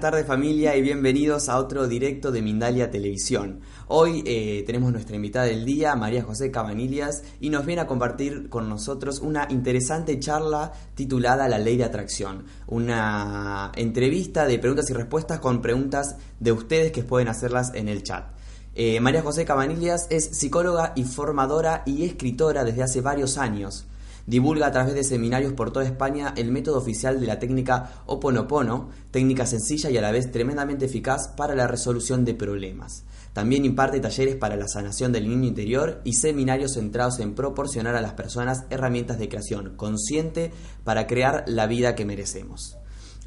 buenas tardes familia y bienvenidos a otro directo de Mindalia Televisión. Hoy eh, tenemos nuestra invitada del día, María José Cabanillas, y nos viene a compartir con nosotros una interesante charla titulada La Ley de Atracción. Una entrevista de preguntas y respuestas con preguntas de ustedes que pueden hacerlas en el chat. Eh, María José Cabanillas es psicóloga y formadora y escritora desde hace varios años. Divulga a través de seminarios por toda España el método oficial de la técnica Oponopono, técnica sencilla y a la vez tremendamente eficaz para la resolución de problemas. También imparte talleres para la sanación del niño interior y seminarios centrados en proporcionar a las personas herramientas de creación consciente para crear la vida que merecemos.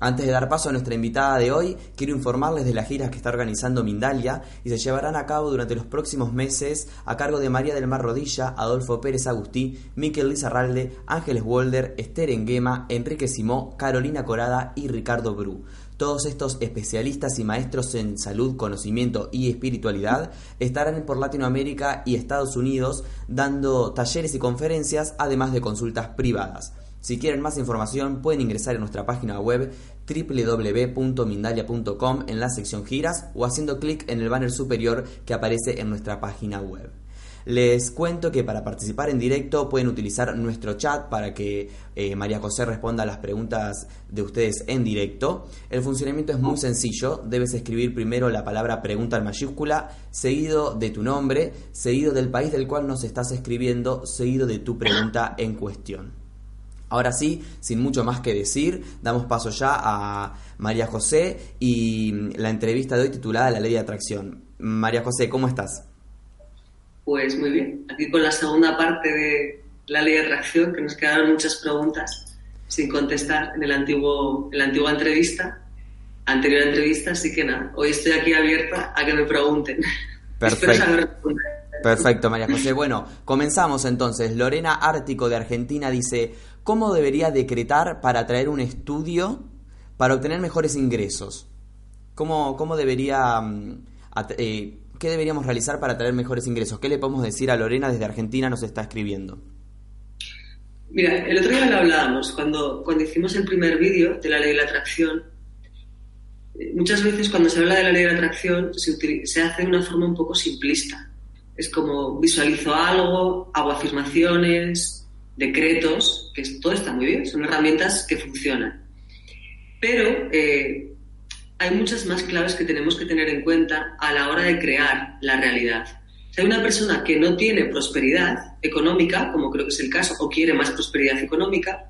Antes de dar paso a nuestra invitada de hoy, quiero informarles de las giras que está organizando Mindalia y se llevarán a cabo durante los próximos meses a cargo de María del Mar Rodilla, Adolfo Pérez Agustí, Miquel Lizarralde, Ángeles Wolder, Esther Enguema, Enrique Simó, Carolina Corada y Ricardo Bru. Todos estos especialistas y maestros en salud, conocimiento y espiritualidad estarán por Latinoamérica y Estados Unidos dando talleres y conferencias, además de consultas privadas. Si quieren más información pueden ingresar en nuestra página web www.mindalia.com en la sección giras o haciendo clic en el banner superior que aparece en nuestra página web. Les cuento que para participar en directo pueden utilizar nuestro chat para que eh, María José responda a las preguntas de ustedes en directo. El funcionamiento es muy sencillo. Debes escribir primero la palabra pregunta en mayúscula, seguido de tu nombre, seguido del país del cual nos estás escribiendo, seguido de tu pregunta en cuestión. Ahora sí, sin mucho más que decir, damos paso ya a María José y la entrevista de hoy titulada La Ley de Atracción. María José, ¿cómo estás? Pues muy bien, aquí con la segunda parte de la Ley de Atracción, que nos quedaron muchas preguntas sin contestar en, el antiguo, en la antigua entrevista, anterior entrevista, así que nada, hoy estoy aquí abierta a que me pregunten. Perfecto. Perfecto, María José. Bueno, comenzamos entonces. Lorena Ártico de Argentina dice, ¿Cómo debería decretar para atraer un estudio para obtener mejores ingresos? ¿Cómo, cómo debería, mm, eh, ¿Qué deberíamos realizar para atraer mejores ingresos? ¿Qué le podemos decir a Lorena desde Argentina nos está escribiendo? Mira, el otro día lo hablábamos, cuando, cuando hicimos el primer vídeo de la ley de la atracción, eh, muchas veces cuando se habla de la ley de la atracción se, se hace de una forma un poco simplista. Es como visualizo algo, hago afirmaciones, decretos, que todo está muy bien, son herramientas que funcionan. Pero eh, hay muchas más claves que tenemos que tener en cuenta a la hora de crear la realidad. Si hay una persona que no tiene prosperidad económica, como creo que es el caso, o quiere más prosperidad económica,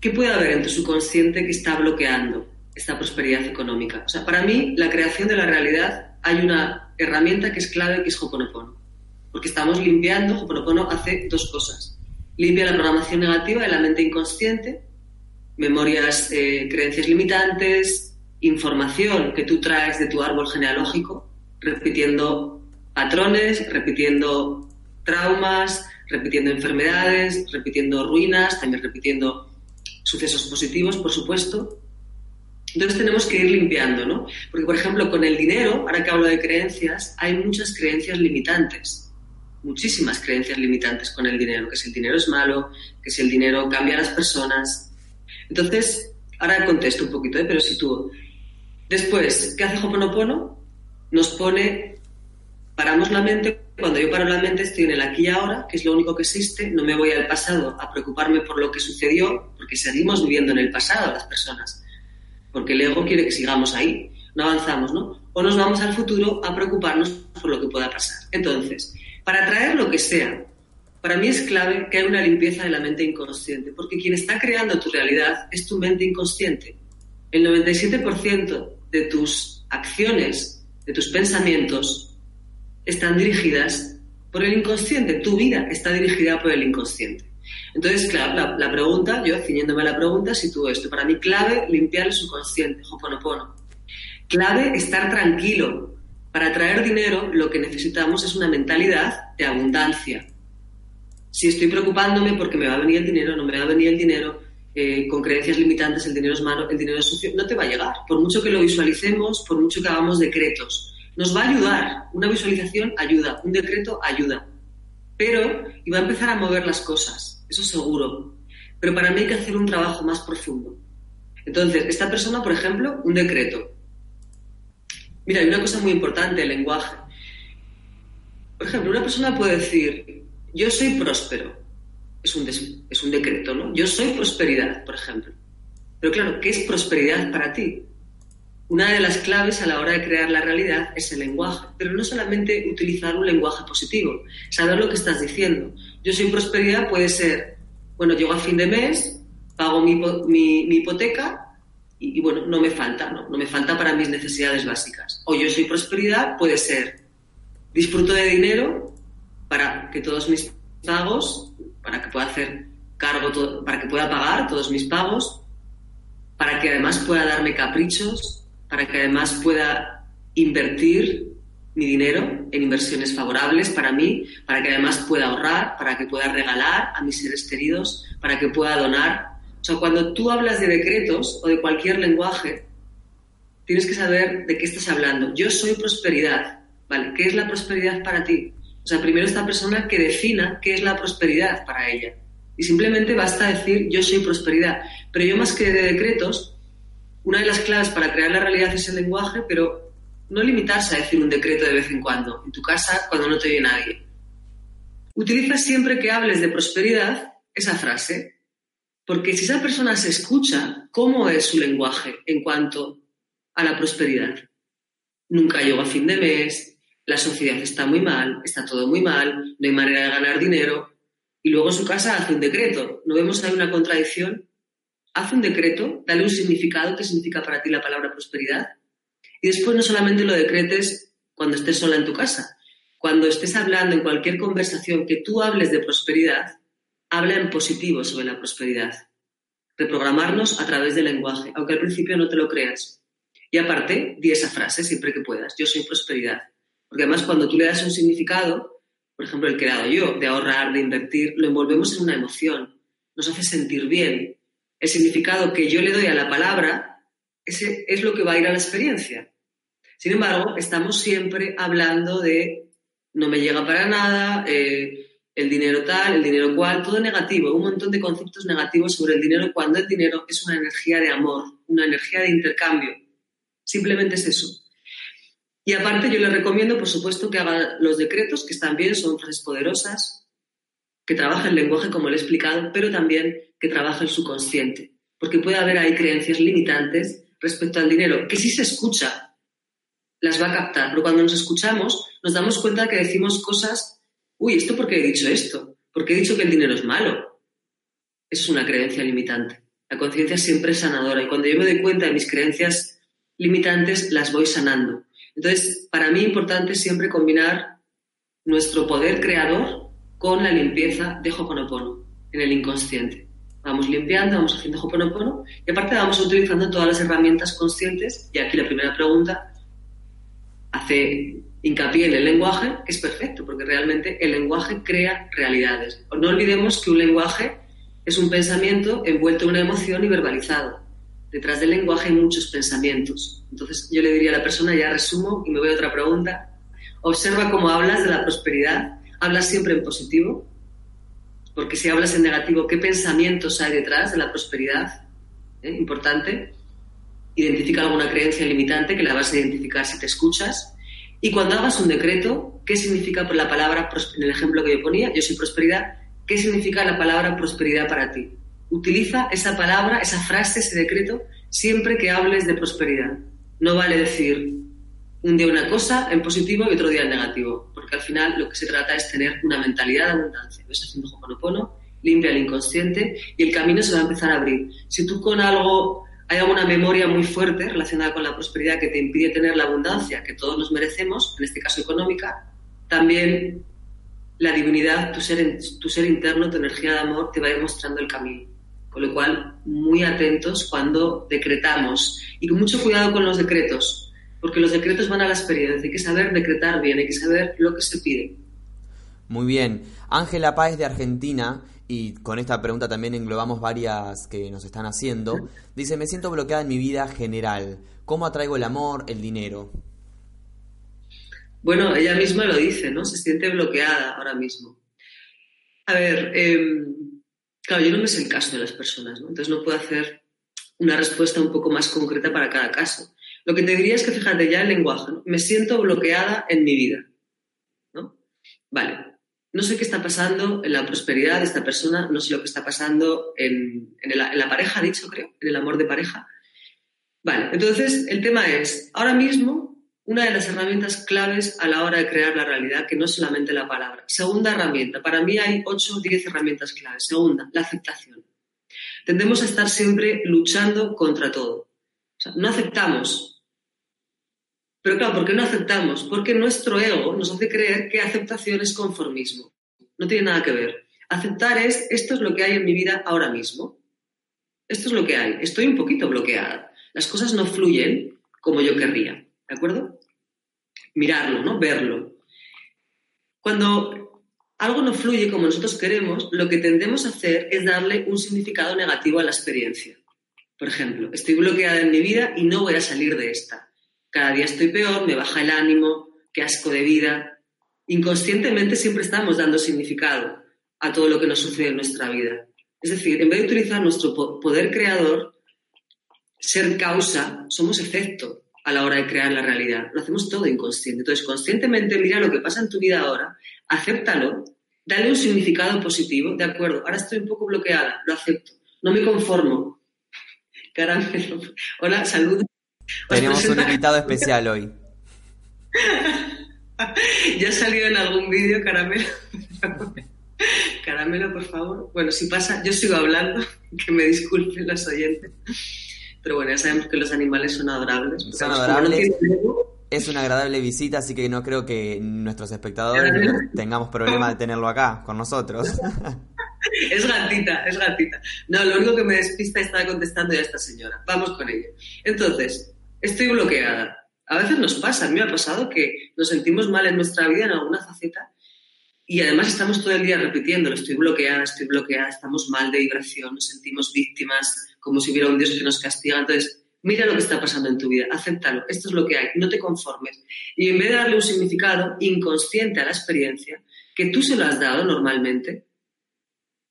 ¿qué puede haber en tu subconsciente que está bloqueando esta prosperidad económica? O sea, para mí, la creación de la realidad hay una herramienta que es clave, que es Hoponopono porque estamos limpiando, Hoponopono hace dos cosas. Limpia la programación negativa de la mente inconsciente, memorias, eh, creencias limitantes, información que tú traes de tu árbol genealógico, repitiendo patrones, repitiendo traumas, repitiendo enfermedades, repitiendo ruinas, también repitiendo sucesos positivos, por supuesto. Entonces tenemos que ir limpiando, ¿no? Porque, por ejemplo, con el dinero, ahora que hablo de creencias, hay muchas creencias limitantes muchísimas creencias limitantes con el dinero, que si el dinero es malo, que si el dinero cambia a las personas. Entonces, ahora contesto un poquito, ¿eh? pero si tú... Después, ¿qué hace Hoponopono? Nos pone, paramos la mente, cuando yo paro la mente estoy en el aquí y ahora, que es lo único que existe, no me voy al pasado a preocuparme por lo que sucedió, porque seguimos viviendo en el pasado las personas, porque el ego quiere que sigamos ahí, no avanzamos, ¿no? O nos vamos al futuro a preocuparnos por lo que pueda pasar. Entonces, para atraer lo que sea. Para mí es clave que haya una limpieza de la mente inconsciente, porque quien está creando tu realidad es tu mente inconsciente. El 97% de tus acciones, de tus pensamientos están dirigidas por el inconsciente. Tu vida está dirigida por el inconsciente. Entonces, claro, la, pregunta, yo ciñéndome a la pregunta, sitúo esto. Para mí, clave limpiar el subconsciente, hoponopono. Clave estar tranquilo. Para traer dinero, lo que necesitamos es una mentalidad de abundancia. Si estoy preocupándome porque me va a venir el dinero, no me va a venir el dinero, eh, con creencias limitantes, el dinero es malo, el dinero es sucio, no te va a llegar. Por mucho que lo visualicemos, por mucho que hagamos decretos. Nos va a ayudar. Una visualización ayuda, un decreto ayuda. Pero, y va a empezar a mover las cosas, eso seguro. Pero para mí hay que hacer un trabajo más profundo. Entonces, esta persona, por ejemplo, un decreto. Mira, hay una cosa muy importante, el lenguaje. Por ejemplo, una persona puede decir, yo soy próspero es un, es un decreto, ¿no? Yo soy prosperidad, por ejemplo. Pero claro, ¿qué es prosperidad para ti? Una de las claves a la hora de crear la realidad es el lenguaje, pero no solamente utilizar un lenguaje positivo, saber lo que estás diciendo. Yo soy prosperidad puede ser, bueno, llego a fin de mes, pago mi, mi, hipoteca y, bueno, no me falta, ¿no? no me falta para mis necesidades básicas. O yo soy prosperidad puede ser, disfruto de dinero para que todos mis pagos para que pueda hacer cargo, para que pueda pagar todos mis pagos, para que además pueda darme caprichos, para que además pueda invertir mi dinero en inversiones favorables para mí, para que además pueda ahorrar, para que pueda regalar a mis seres queridos, para que pueda donar. O sea, cuando tú hablas de decretos o de cualquier lenguaje, tienes que saber de qué estás hablando. Yo soy prosperidad, ¿vale? ¿Qué es la prosperidad para ti? O sea, primero esta persona que defina qué es la prosperidad para ella. Y simplemente basta decir yo soy prosperidad. Pero yo más que de decretos, una de las claves para crear la realidad es el lenguaje, pero no limitarse a decir un decreto de vez en cuando, en tu casa, cuando no te oye nadie. Utiliza siempre que hables de prosperidad esa frase, porque si esa persona se escucha, ¿cómo es su lenguaje en cuanto a la prosperidad? Nunca llego a fin de mes, la sociedad está muy mal, está todo muy mal, no hay manera de ganar dinero, y luego su casa hace un decreto. ¿No vemos ahí una contradicción? Hace un decreto, dale un significado, ¿qué significa para ti la palabra prosperidad? Y después no solamente lo decretes cuando estés sola en tu casa, cuando estés hablando en cualquier conversación que tú hables de prosperidad, habla en positivo sobre la prosperidad. Reprogramarnos a través del lenguaje, aunque al principio no te lo creas. Y aparte, di esa frase siempre que puedas. Yo soy prosperidad. Porque además cuando tú le das un significado, por ejemplo el que he dado yo, de ahorrar, de invertir, lo envolvemos en una emoción, nos hace sentir bien. El significado que yo le doy a la palabra, es lo que va a ir a la experiencia. Sin embargo, estamos siempre hablando de no me llega para nada, eh, el dinero tal, el dinero cual, todo negativo, un montón de conceptos negativos sobre el dinero cuando el dinero es una energía de amor, una energía de intercambio. Simplemente es eso. Y aparte yo le recomiendo, por supuesto, que haga los decretos, que están bien, son frases poderosas, que trabaje el lenguaje como le he explicado, pero también que trabaje el subconsciente, porque puede haber ahí creencias limitantes respecto al dinero, que si se escucha, las va a captar, pero cuando nos escuchamos nos damos cuenta que decimos cosas, uy, ¿esto por qué he dicho esto? ¿Por qué he dicho que el dinero es malo? Es una creencia limitante. La conciencia siempre es sanadora y cuando yo me doy cuenta de mis creencias limitantes, las voy sanando. Entonces, para mí importante siempre combinar nuestro poder creador con la limpieza de Hoponopono en el inconsciente. Vamos limpiando, vamos haciendo Hoponopono y aparte vamos utilizando todas las herramientas conscientes. Y aquí la primera pregunta hace hincapié en el lenguaje, que es perfecto, porque realmente el lenguaje crea realidades. No olvidemos que un lenguaje es un pensamiento envuelto en una emoción y verbalizado detrás del lenguaje hay muchos pensamientos. Entonces yo le diría a la persona, ya resumo y me voy a otra pregunta, observa cómo hablas de la prosperidad, hablas siempre en positivo, porque si hablas en negativo, ¿qué pensamientos hay detrás de la prosperidad? ¿Eh? Importante. Identifica alguna creencia limitante que la vas a identificar si te escuchas. Y cuando hagas un decreto, ¿qué significa por la palabra, en el ejemplo que yo ponía, yo soy prosperidad, ¿qué significa la palabra prosperidad para ti? utiliza esa palabra, esa frase, ese decreto, siempre que hables de prosperidad. No vale decir un día una cosa en positivo y otro día en negativo, porque al final lo que se trata es tener una mentalidad de abundancia. Ves haciendo Ho'oponopono, limpia el inconsciente y el camino se va a empezar a abrir. Si tú con algo hay alguna memoria muy fuerte relacionada con la prosperidad que te impide tener la abundancia que todos nos merecemos, en este caso económica, también la divinidad, tu ser, tu ser interno, tu energía de amor, te va a ir mostrando el camino. Con lo cual, muy atentos cuando decretamos y con mucho cuidado con los decretos, porque los decretos van a la experiencia. Hay que saber decretar bien, hay que saber lo que se pide. Muy bien. Ángela Páez de Argentina, y con esta pregunta también englobamos varias que nos están haciendo, dice, me siento bloqueada en mi vida general. ¿Cómo atraigo el amor, el dinero? Bueno, ella misma lo dice, ¿no? Se siente bloqueada ahora mismo. A ver, em, claro, yo no me sé el caso de las personas, ¿no? Entonces no puedo hacer una respuesta un poco más concreta para cada caso. Lo que te diría es que fíjate ya el lenguaje, ¿no? Me siento bloqueada en mi vida, ¿no? Vale, no sé qué está pasando en la prosperidad de esta persona, no sé lo que está pasando en, la pareja, dicho creo, en el amor de pareja. Vale, entonces el tema es, ahora mismo, una de las herramientas claves a la hora de crear la realidad, que no es solamente la palabra. Segunda herramienta, para mí hay 8 o 10 herramientas claves. Segunda, la aceptación. Tendemos a estar siempre luchando contra todo. O sea, no aceptamos pero claro, ¿por qué no aceptamos? Porque nuestro ego nos hace creer que aceptación es conformismo. No tiene nada que ver. Aceptar es, esto es lo que hay en mi vida ahora mismo. Esto es lo que hay. Estoy un poquito bloqueada. Las cosas no fluyen como yo querría. ¿De acuerdo? Mirarlo, ¿no? Verlo. Cuando algo no fluye como nosotros queremos, lo que tendemos a hacer es darle un significado negativo a la experiencia. Por ejemplo, estoy bloqueada en mi vida y no voy a salir de esta cada día estoy peor, me baja el ánimo, qué asco de vida. Inconscientemente siempre estamos dando significado a todo lo que nos sucede en nuestra vida. Es decir, en vez de utilizar nuestro poder creador, ser causa, somos efecto a la hora de crear la realidad. Lo hacemos todo inconsciente. Entonces, conscientemente mira lo que pasa en tu vida ahora, acéptalo, dale un significado positivo. De acuerdo, ahora estoy un poco bloqueada, lo acepto. No me conformo. Caramelo. Hola, saludos. Tenemos un invitado especial hoy. ya ha salido en algún vídeo, Caramelo. Caramelo, por favor. Bueno, si pasa, yo sigo hablando, que me disculpen los oyentes. Pero bueno, ya sabemos que los animales son adorables. Son adorables. Es una agradable visita, así que no creo que nuestros espectadores tengamos problema de tenerlo acá con nosotros. Es gatita, es gatita. No, lo único que me despista está contestando ya esta señora. Vamos con ello. Entonces, estoy bloqueada. A veces nos pasa, a mí me ha pasado que nos sentimos mal en nuestra vida en alguna faceta y además estamos todo el día repitiendo, estoy bloqueada, estoy bloqueada, estamos mal de vibración, nos sentimos víctimas, como si hubiera un Dios que nos castiga. Entonces, mira lo que está pasando en tu vida, acéptalo, esto es lo que hay, no te conformes. Y en vez de darle un significado inconsciente a la experiencia, que tú se lo has dado normalmente,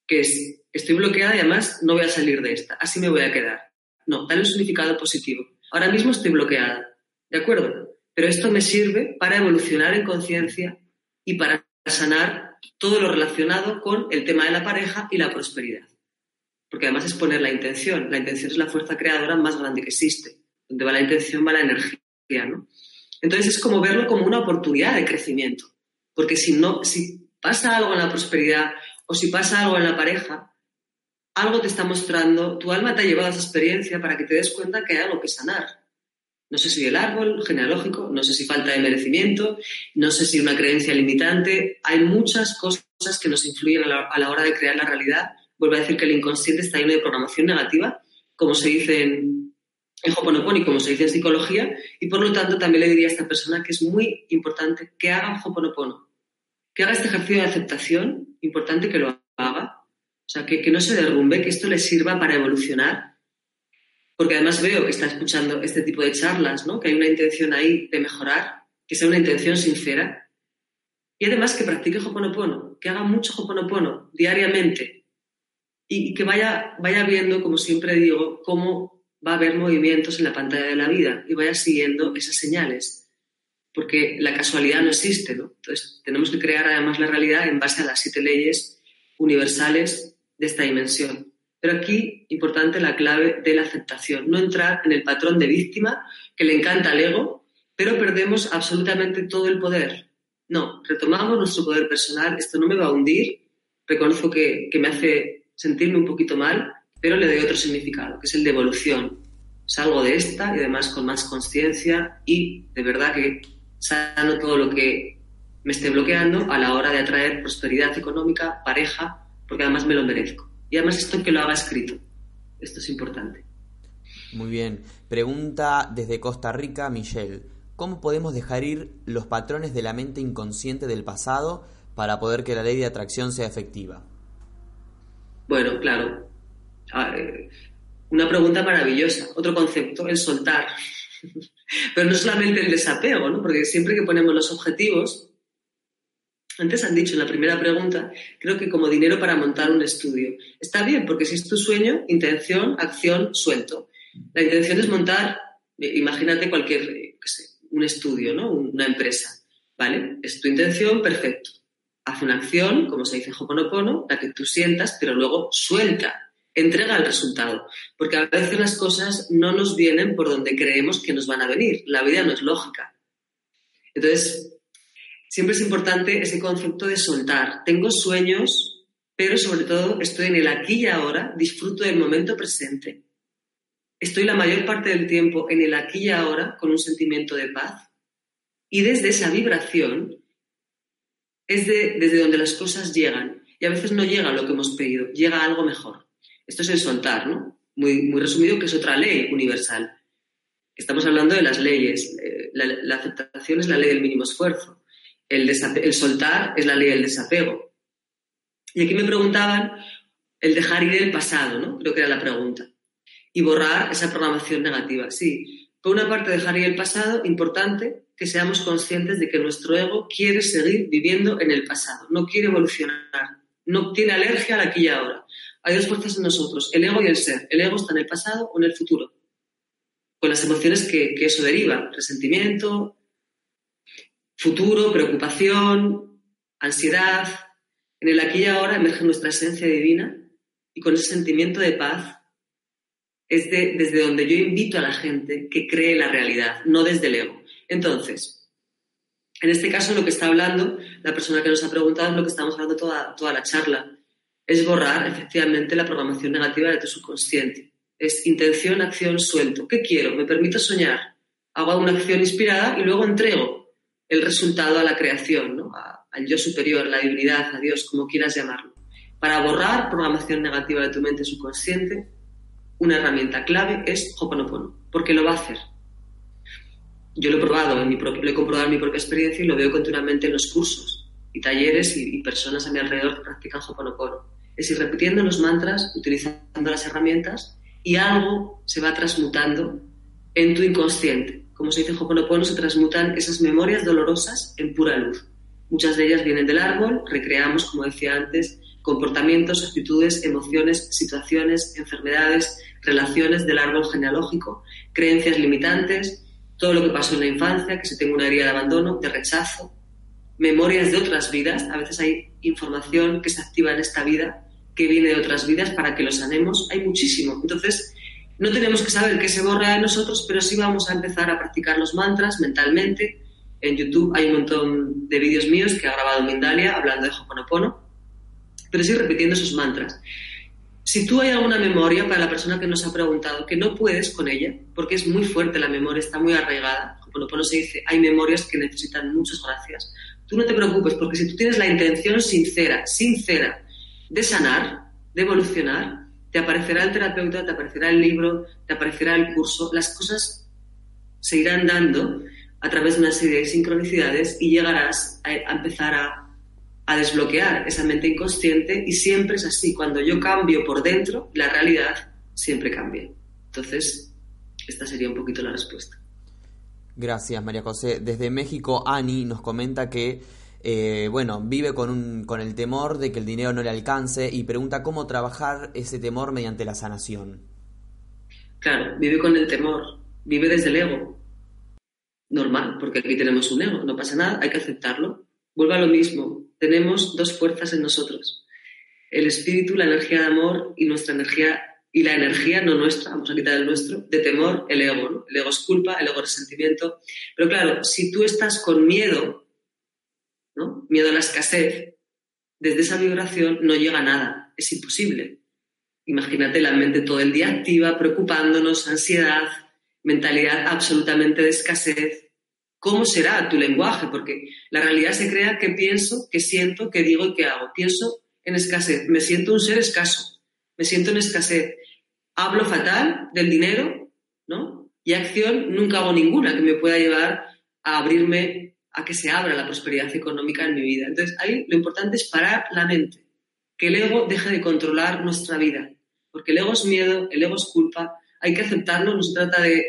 que es, estoy bloqueada y además no voy a salir de esta, así me voy a quedar. No, dale un significado positivo. Ahora mismo estoy bloqueada, ¿de acuerdo? Pero esto me sirve para evolucionar en conciencia y para sanar todo lo relacionado con el tema de la pareja y la prosperidad. Porque además es poner la intención. La intención es la fuerza creadora más grande que existe. Donde va la intención va la energía, ¿no? Entonces es como verlo como una oportunidad de crecimiento. Porque si no, si pasa algo en la prosperidad o si pasa algo en la pareja, algo te está mostrando, tu alma te ha llevado a esa experiencia para que te des cuenta que hay algo que sanar. No sé si el árbol genealógico, no sé si falta de merecimiento, no sé si una creencia limitante. Hay muchas cosas que nos influyen a la, hora de crear la realidad. Vuelvo a decir que el inconsciente está lleno de programación negativa, como se dice en, en Hoponopono y como se dice en psicología, y por lo tanto también le diría a esta persona que es muy importante que haga Hoponopono, que haga este ejercicio de aceptación, importante que lo haga, o sea, que, no se derrumbe, que esto le sirva para evolucionar. Porque además veo que está escuchando este tipo de charlas, ¿no? Que hay una intención ahí de mejorar, que sea una intención sincera. Y además que practique Hoponopono, que haga mucho Hoponopono diariamente y, que vaya, vaya viendo, como siempre digo, cómo va a haber movimientos en la pantalla de la vida y vaya siguiendo esas señales. Porque la casualidad no existe, ¿no? Entonces, tenemos que crear además la realidad en base a las siete leyes universales de esta dimensión. Pero aquí, importante la clave de la aceptación, no entrar en el patrón de víctima que le encanta al ego, pero perdemos absolutamente todo el poder. No, retomamos nuestro poder personal, esto no me va a hundir, reconozco que, que me hace sentirme un poquito mal, pero le doy otro significado, que es el de evolución. salgo de esta y además con más conciencia y de verdad que sano todo lo que me esté bloqueando a la hora de atraer prosperidad económica, pareja, porque además me lo merezco. Y además esto que lo haga escrito. Esto es importante. Muy bien. Pregunta desde Costa Rica, Michelle. ¿Cómo podemos dejar ir los patrones de la mente inconsciente del pasado para poder que la ley de atracción sea efectiva? Bueno, claro. Una pregunta maravillosa. Otro concepto, el soltar. Pero no solamente el desapego, ¿no? Porque siempre que ponemos los objetivos, antes han dicho en la primera pregunta, creo que como dinero para montar un estudio. Está bien, porque si es tu sueño, intención, acción, suelto. La intención es montar, eh, imagínate cualquier, eh, un estudio, ¿no? Una empresa. ¿Vale? Es tu intención, perfecto. Haz una acción, como se dice en Hoponopono, la que tú sientas, pero luego suelta, entrega el resultado. Porque a veces las cosas no nos vienen por donde creemos que nos van a venir. La vida no es lógica. Entonces, siempre es importante ese concepto de soltar. Tengo sueños, pero sobre todo estoy en el aquí y ahora, disfruto del momento presente. Estoy la mayor parte del tiempo en el aquí y ahora con un sentimiento de paz. Y desde esa vibración es desde donde las cosas llegan. Y a veces no llega lo que hemos pedido, llega algo mejor. Esto es el soltar, ¿no? Muy, muy resumido, que es otra ley universal. Estamos hablando de las leyes. Eh, la aceptación es la ley del mínimo esfuerzo el, soltar es la ley del desapego. Y aquí me preguntaban el dejar ir el pasado, ¿no? Creo que era la pregunta. Y borrar esa programación negativa. Sí, por una parte dejar ir el pasado, importante que seamos conscientes de que nuestro ego quiere seguir viviendo en el pasado, no quiere evolucionar, no tiene alergia al aquí y ahora. Hay dos fuerzas en nosotros, el ego y el ser. El ego está en el pasado o en el futuro, con las emociones que, que eso deriva, resentimiento, futuro, preocupación, ansiedad. En el aquí y ahora emerge nuestra esencia divina y con ese sentimiento de paz es desde donde yo invito a la gente que cree la realidad, no desde el ego. Entonces, en este caso lo que está hablando la persona que nos ha preguntado es lo que estamos hablando toda, toda la charla, es borrar efectivamente la programación negativa de tu subconsciente. Es intención, acción, suelto. ¿Qué quiero? Me permito soñar. Hago una acción inspirada y luego entrego el resultado a la creación, al yo superior, la divinidad, a Dios, como quieras llamarlo. Para borrar programación negativa de tu mente subconsciente, una herramienta clave es Hoponopono, porque lo va a hacer. Yo lo he probado, en mi lo he comprobado en mi propia experiencia y lo veo continuamente en los cursos y talleres y, y personas a mi alrededor que practican Hoponopono. Es ir repitiendo los mantras, utilizando las herramientas y algo se va transmutando en tu inconsciente como se dice en Hoponopono, se transmutan esas memorias dolorosas en pura luz. Muchas de ellas vienen del árbol, recreamos, como decía antes, comportamientos, actitudes, emociones, situaciones, enfermedades, relaciones del árbol genealógico, creencias limitantes, todo lo que pasó en la infancia, que se tenga una herida de abandono, de rechazo, memorias de otras vidas. A veces hay información que se activa en esta vida que viene de otras vidas para que lo sanemos. Hay muchísimo. Entonces, no tenemos que saber qué se borra de nosotros, pero sí vamos a empezar a practicar los mantras mentalmente. En YouTube hay un montón de vídeos míos que ha grabado Mindalia hablando de Hoponopono, pero sí repitiendo esos mantras. Si tú hay alguna memoria para la persona que nos ha preguntado que no puedes con ella, porque es muy fuerte la memoria, está muy arraigada, Hoponopono se dice, hay memorias que necesitan muchas gracias. Tú no te preocupes, porque si tú tienes la intención sincera, sincera, de sanar, de evolucionar, te aparecerá el terapeuta, te aparecerá el libro, te aparecerá el curso, las cosas se irán dando a través de una serie de sincronicidades y llegarás a, empezar a, desbloquear esa mente inconsciente y siempre es así, cuando yo cambio por dentro, la realidad siempre cambia. Entonces, esta sería un poquito la respuesta. Gracias, María José. Desde México, Ani nos comenta que eh, bueno, vive con, un, con el temor de que el dinero no le alcance y pregunta cómo trabajar ese temor mediante la sanación. Claro, vive con el temor, vive desde el ego. Normal, porque aquí tenemos un ego, no pasa nada, hay que aceptarlo. Vuelve a lo mismo, tenemos dos fuerzas en nosotros. El espíritu, la energía de amor y nuestra energía, y la energía no nuestra, vamos a quitar el nuestro, de temor, el ego. El ego es culpa, el ego es resentimiento. Pero claro, si tú estás con miedo Miedo a la escasez, desde esa vibración no llega nada, es imposible. Imagínate la mente todo el día activa, preocupándonos, ansiedad, mentalidad absolutamente de escasez. ¿Cómo será tu lenguaje? Porque la realidad se crea que pienso, que siento, que digo y que hago. Pienso en escasez, me siento un ser escaso, me siento en escasez. Hablo fatal del dinero, ¿no? Y acción nunca hago ninguna que me pueda llevar a abrirme a que se abra la prosperidad económica en mi vida. Entonces, ahí lo importante es parar la mente, que el ego deje de controlar nuestra vida, porque el ego es miedo, el ego es culpa, hay que aceptarlo, no se trata de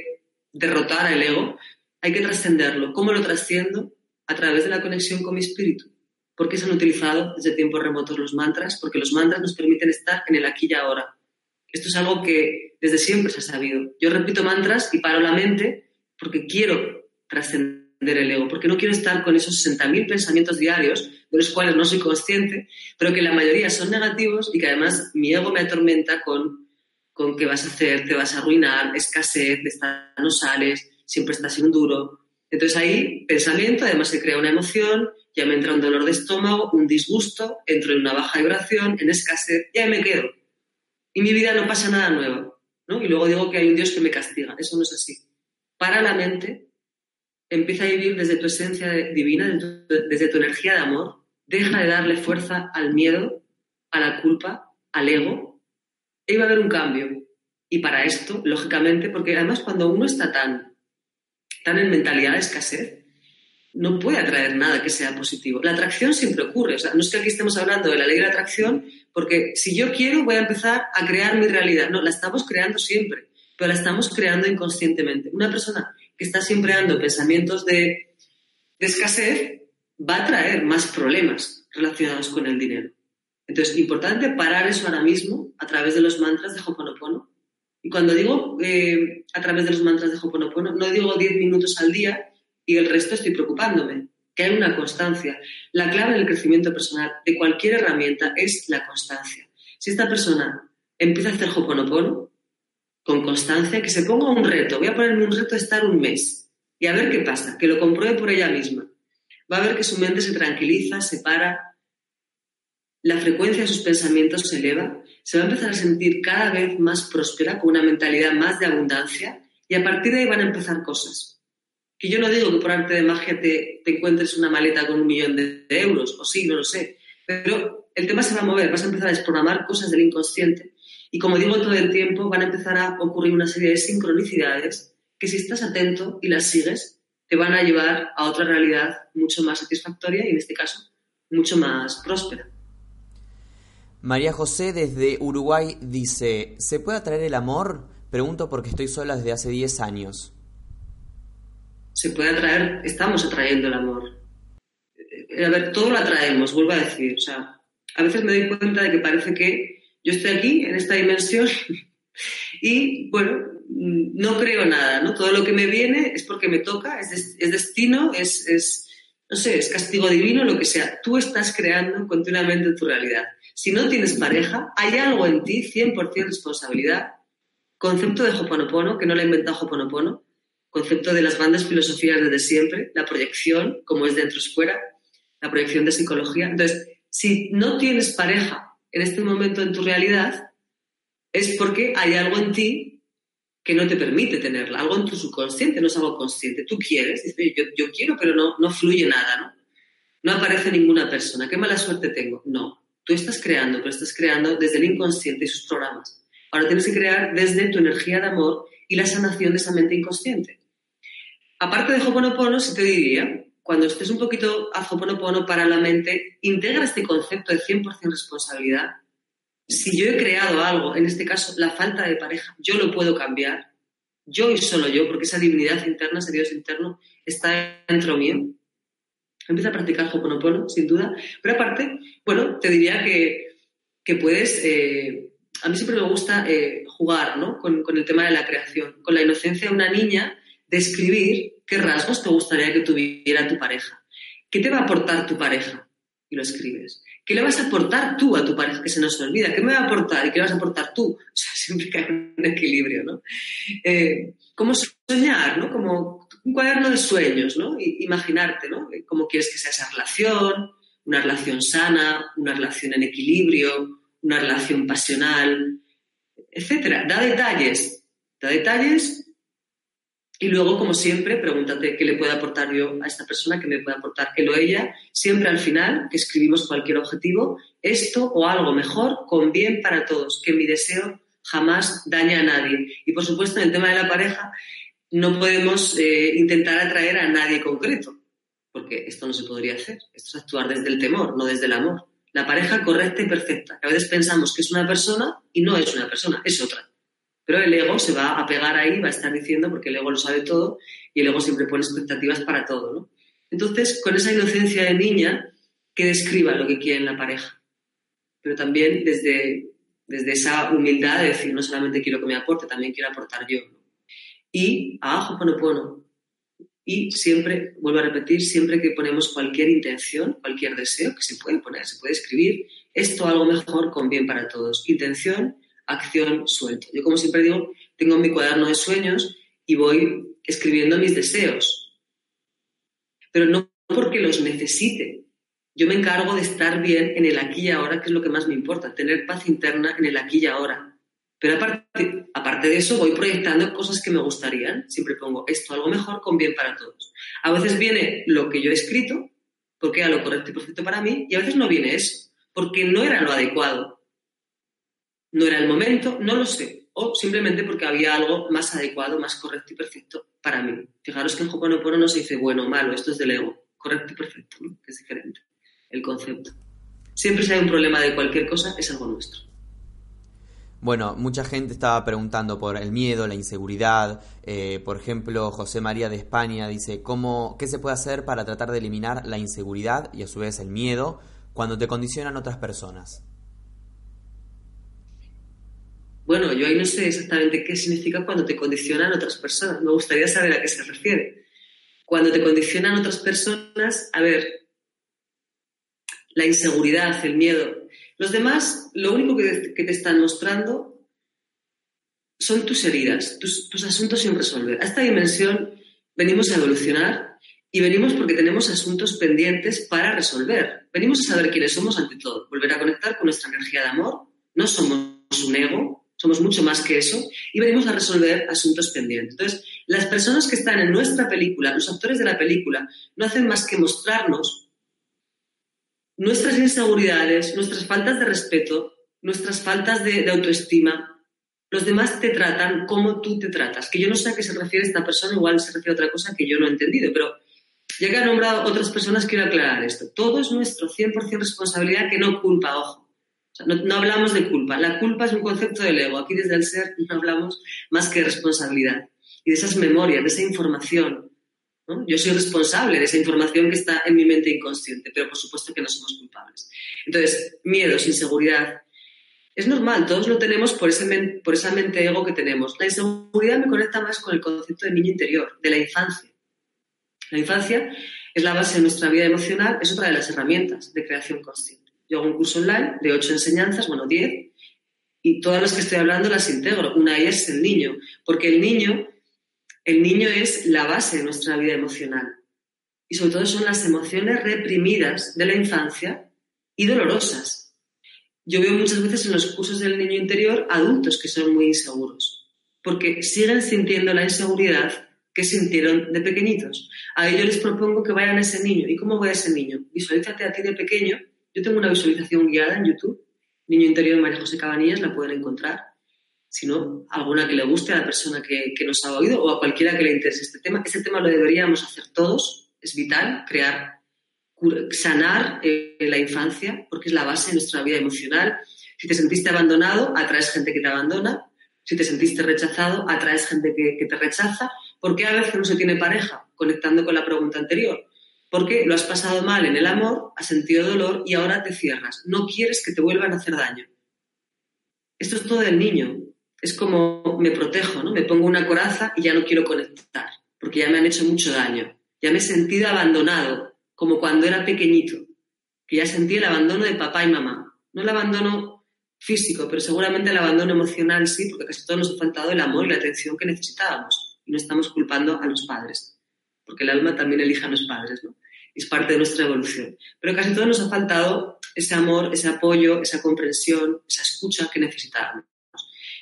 derrotar al ego, hay que trascenderlo. ¿Cómo lo trasciendo? A través de la conexión con mi espíritu. ¿Por qué se han utilizado desde tiempos remotos los mantras? Porque los mantras nos permiten estar en el aquí y ahora. Esto es algo que desde siempre se ha sabido. Yo repito mantras y paro la mente porque quiero trascender el ego, porque no quiero estar con esos 60.000 pensamientos diarios, de los cuales no soy consciente, pero que la mayoría son negativos y que además mi ego me atormenta con, con qué vas a hacer, te vas a arruinar, escasez, de esta no sales, siempre estás en un duro. Entonces ahí, pensamiento, además se crea una emoción, ya me entra un dolor de estómago, un disgusto, entro en una baja vibración, en escasez, ya me quedo. Y mi vida no pasa nada nuevo. ¿no? Y luego digo que hay un Dios que me castiga. Eso no es así. Para la mente empieza a vivir desde tu esencia divina, desde tu energía de amor, deja de darle fuerza al miedo, a la culpa, al ego, y va a haber un cambio. Y para esto, lógicamente, porque además cuando uno está tan, tan en mentalidad de escasez, no puede atraer nada que sea positivo. La atracción siempre ocurre. O sea, no es que aquí estemos hablando de la ley de la atracción, porque si yo quiero voy a empezar a crear mi realidad. No, la estamos creando siempre, pero la estamos creando inconscientemente. Una persona que está siempre dando pensamientos de, escasez, va a traer más problemas relacionados con el dinero. Entonces, importante parar eso ahora mismo a través de los mantras de Hoponopono. Y cuando digo eh, a través de los mantras de Hoponopono, no digo 10 minutos al día y el resto estoy preocupándome, que hay una constancia. La clave del crecimiento personal de cualquier herramienta es la constancia. Si esta persona empieza a hacer Hoponopono, con constancia, que se ponga un reto. Voy a ponerme un reto de estar un mes y a ver qué pasa, que lo compruebe por ella misma. Va a ver que su mente se tranquiliza, se para, la frecuencia de sus pensamientos se eleva, se va a empezar a sentir cada vez más próspera, con una mentalidad más de abundancia y a partir de ahí van a empezar cosas. Que yo no digo que por arte de magia te, encuentres una maleta con un millón de, de euros, o sí, no lo sé, pero el tema se va a mover, vas a empezar a desprogramar cosas del inconsciente y como digo todo el tiempo, van a empezar a ocurrir una serie de sincronicidades que si estás atento y las sigues, te van a llevar a otra realidad mucho más satisfactoria y en este caso mucho más próspera. María José desde Uruguay dice, ¿se puede atraer el amor? Pregunto porque estoy sola desde hace 10 años. Se puede atraer, estamos atrayendo el amor. Eh, a ver, todo lo atraemos, vuelvo a decir. O sea, a veces me doy cuenta de que parece que yo estoy aquí, en esta dimensión, y bueno, no creo nada, ¿no? Todo lo que me viene es porque me toca, es, destino, es, no sé, es castigo divino, lo que sea. Tú estás creando continuamente tu realidad. Si no tienes pareja, hay algo en ti, 100% responsabilidad. Concepto de Hoponopono, que no lo ha inventado Hoponopono. Concepto de las bandas filosofías desde siempre. La proyección, como es dentro es fuera. La proyección de psicología. Entonces, si no tienes pareja en este momento en tu realidad, es porque hay algo en ti que no te permite tenerla, algo en tu subconsciente, no es algo consciente. Tú quieres, yo, quiero, pero no, no fluye nada, ¿no? No aparece ninguna persona. ¿Qué mala suerte tengo? No. Tú estás creando, pero estás creando desde el inconsciente y sus programas. Ahora tienes que crear desde tu energía de amor y la sanación de esa mente inconsciente. Aparte de Hoponopono, se te diría cuando estés un poquito a Hoponopono para la mente, integra este concepto de 100% responsabilidad. Si yo he creado algo, en este caso la falta de pareja, yo lo puedo cambiar. Yo y solo yo, porque esa divinidad interna, ese Dios interno, está dentro mío. Empieza a practicar Hoponopono, sin duda. Pero aparte, bueno, te diría que, que puedes... Eh, a mí siempre me gusta eh, jugar ¿no? con, con el tema de la creación, con la inocencia de una niña describir qué rasgos te gustaría que tuviera tu pareja. ¿Qué te va a aportar tu pareja? Y lo escribes. ¿Qué le vas a aportar tú a tu pareja? Que se nos olvida. ¿Qué me va a aportar y qué le vas a aportar tú? O sea, siempre cae un equilibrio, ¿no? Eh, ¿Cómo soñar, no? Como un cuaderno de sueños, ¿no? imaginarte, ¿no? Cómo quieres que sea esa relación, una relación sana, una relación en equilibrio, una relación pasional, etcétera. Da detalles, da detalles y luego, como siempre, pregúntate qué le puedo aportar yo a esta persona, qué me puede aportar él o ella. Siempre al final, que escribimos cualquier objetivo, esto o algo mejor con bien para todos, que mi deseo jamás daña a nadie. Y por supuesto, en el tema de la pareja, no podemos eh, intentar atraer a nadie concreto, porque esto no se podría hacer. Esto es actuar desde el temor, no desde el amor. La pareja correcta y perfecta. A veces pensamos que es una persona y no es una persona, es otra. Pero el ego se va a pegar ahí, va a estar diciendo, porque el ego lo sabe todo y el ego siempre pone expectativas para todo, ¿no? Entonces, con esa inocencia de niña, que describa lo que quiere en la pareja. Pero también desde, desde esa humildad de decir, no solamente quiero que me aporte, también quiero aportar yo. Y, abajo, pono, pono. Y siempre, vuelvo a repetir, siempre que ponemos cualquier intención, cualquier deseo, que se puede poner, se puede escribir, esto algo mejor con bien para todos. Intención, acción, suelto. Yo, como siempre digo, tengo mi cuaderno de sueños y voy escribiendo mis deseos. Pero no porque los necesite. Yo me encargo de estar bien en el aquí y ahora, que es lo que más me importa, tener paz interna en el aquí y ahora. Pero aparte, aparte de eso, voy proyectando cosas que me gustarían. Siempre pongo esto, algo mejor, con bien para todos. A veces viene lo que yo he escrito, porque era lo correcto y perfecto para mí, y a veces no viene eso, porque no era lo adecuado no era el momento, no lo sé. O simplemente porque había algo más adecuado, más correcto y perfecto para mí. Fijaros que en Hoponopono no se dice bueno o malo, esto es del ego. Correcto y perfecto, que es diferente el concepto. Siempre si hay un problema de cualquier cosa, es algo nuestro. Bueno, mucha gente estaba preguntando por el miedo, la inseguridad. Eh, por ejemplo, José María de España dice, ¿cómo, ¿qué se puede hacer para tratar de eliminar la inseguridad y a su vez el miedo cuando te condicionan otras personas? Bueno, yo ahí no sé exactamente qué significa cuando te condicionan otras personas. Me gustaría saber a qué se refiere. Cuando te condicionan otras personas, a ver, la inseguridad, el miedo. Los demás, lo único que te, están mostrando son tus heridas, tus, tus asuntos sin resolver. A esta dimensión venimos a evolucionar y venimos porque tenemos asuntos pendientes para resolver. Venimos a saber quiénes somos ante todo, volver a conectar con nuestra energía de amor. No somos un ego, somos mucho más que eso y venimos a resolver asuntos pendientes. Entonces, las personas que están en nuestra película, los actores de la película, no hacen más que mostrarnos nuestras inseguridades, nuestras faltas de respeto, nuestras faltas de, autoestima. Los demás te tratan como tú te tratas. Que yo no sé a qué se refiere esta persona, igual se refiere a otra cosa que yo no he entendido, pero ya que ha nombrado otras personas, quiero aclarar esto. Todo es nuestro 100% responsabilidad, que no culpa, ojo no, hablamos de culpa. La culpa es un concepto del ego. Aquí desde el ser no hablamos más que de responsabilidad y de esas memorias, de esa información. Yo soy responsable de esa información que está en mi mente inconsciente, pero por supuesto que no somos culpables. Entonces, miedos, inseguridad. Es normal, todos lo tenemos por, ese por esa mente ego que tenemos. La inseguridad me conecta más con el concepto de niño interior, de la infancia. La infancia es la base de nuestra vida emocional, es otra de las herramientas de creación consciente. Yo hago un curso online de ocho enseñanzas, bueno, diez, y todas las que estoy hablando las integro. Una es el niño, porque el niño, el niño es la base de nuestra vida emocional. Y sobre todo son las emociones reprimidas de la infancia y dolorosas. Yo veo muchas veces en los cursos del niño interior adultos que son muy inseguros, porque siguen sintiendo la inseguridad que sintieron de pequeñitos. A ellos les propongo que vayan a ese niño. ¿Y cómo voy a ese niño? Visualízate a ti de pequeño yo tengo una visualización guiada en YouTube, Niño Interior de María José Cabanillas, la pueden encontrar. Si no, alguna que le guste a la persona que, nos ha oído o a cualquiera que le interese este tema. Este tema lo deberíamos hacer todos, es vital, crear, sanar eh, la infancia, porque es la base de nuestra vida emocional. Si te sentiste abandonado, atraes gente que te abandona. Si te sentiste rechazado, atraes gente que, que te rechaza. ¿Por qué a veces no se tiene pareja? Conectando con la pregunta anterior porque lo has pasado mal en el amor, has sentido dolor y ahora te cierras. No quieres que te vuelvan a hacer daño. Esto es todo del niño. Es como me protejo, ¿no? Me pongo una coraza y ya no quiero conectar, porque ya me han hecho mucho daño. Ya me he sentido abandonado, como cuando era pequeñito, que ya sentí el abandono de papá y mamá. No el abandono físico, pero seguramente el abandono emocional sí, porque casi todos nos ha faltado el amor y la atención que necesitábamos. Y no estamos culpando a los padres porque el alma también elige a los padres, ¿no? Es parte de nuestra evolución. Pero casi todo nos ha faltado ese amor, ese apoyo, esa comprensión, esa escucha que necesitábamos.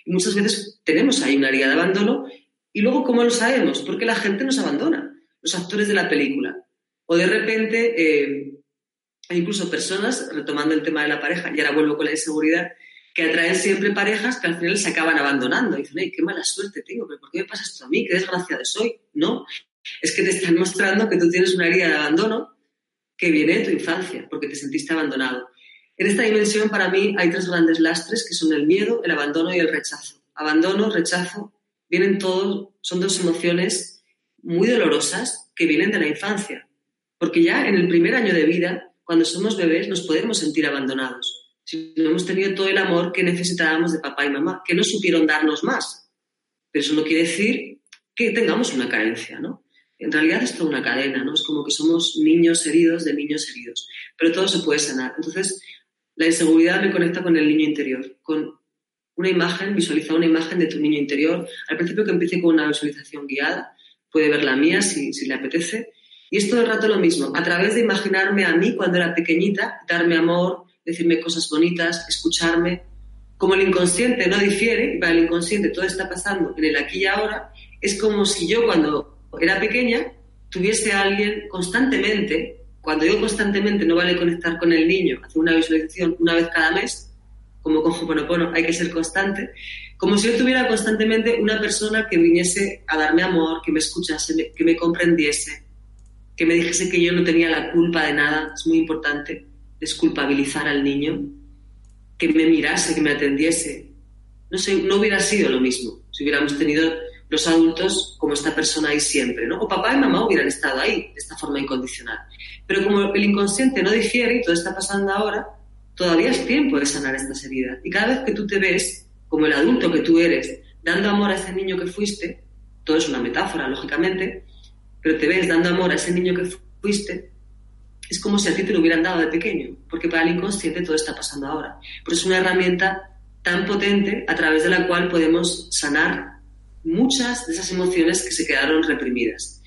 Y muchas veces tenemos ahí una herida de abandono y luego, ¿cómo lo sabemos? Porque la gente nos abandona, los actores de la película. O de repente, eh, hay incluso personas, retomando el tema de la pareja, y ahora vuelvo con la inseguridad, que atraen siempre parejas que al final se acaban abandonando. Y dicen, ay, qué mala suerte tengo, pero ¿por qué me pasa esto a mí? ¿Qué desgraciado soy? No, es que te están mostrando que tú tienes una herida de abandono que viene de tu infancia, porque te sentiste abandonado. En esta dimensión, para mí, hay tres grandes lastres que son el miedo, el abandono y el rechazo. Abandono, rechazo, vienen todos, son dos emociones muy dolorosas que vienen de la infancia. Porque ya en el primer año de vida, cuando somos bebés, nos podemos sentir abandonados. Si no hemos tenido todo el amor que necesitábamos de papá y mamá, que no supieron darnos más. Pero eso no quiere decir que tengamos una carencia, ¿no? En realidad es toda una cadena, ¿no? Es como que somos niños heridos de niños heridos. Pero todo se puede sanar. Entonces, la inseguridad me conecta con el niño interior, con una imagen, visualizar una imagen de tu niño interior. Al principio que empiece con una visualización guiada, puede ver la mía si, si le apetece. Y es todo el rato lo mismo, a través de imaginarme a mí cuando era pequeñita, darme amor, decirme cosas bonitas, escucharme. Como el inconsciente no difiere, y para el inconsciente todo está pasando en el aquí y ahora, es como si yo cuando era pequeña tuviese a alguien constantemente, cuando digo constantemente no vale conectar con el niño, hacer una visualización una vez cada mes, como con bueno hay que ser constante, como si yo tuviera constantemente una persona que viniese a darme amor, que me escuchase, que me comprendiese, que me dijese que yo no tenía la culpa de nada, es muy importante, desculpabilizar al niño, que me mirase, que me atendiese. No sé, no hubiera sido lo mismo si hubiéramos tenido los adultos como esta persona ahí siempre, ¿no? O papá y mamá hubieran estado ahí de esta forma incondicional. Pero como el inconsciente no difiere y todo está pasando ahora, todavía es tiempo de sanar estas heridas. Y cada vez que tú te ves, como el adulto que tú eres, dando amor a ese niño que fuiste, todo es una metáfora, lógicamente, pero te ves dando amor a ese niño que fuiste, es como si a ti te lo hubieran dado de pequeño, porque para el inconsciente todo está pasando ahora. Pero es una herramienta tan potente a través de la cual podemos sanar muchas de esas emociones que se quedaron reprimidas.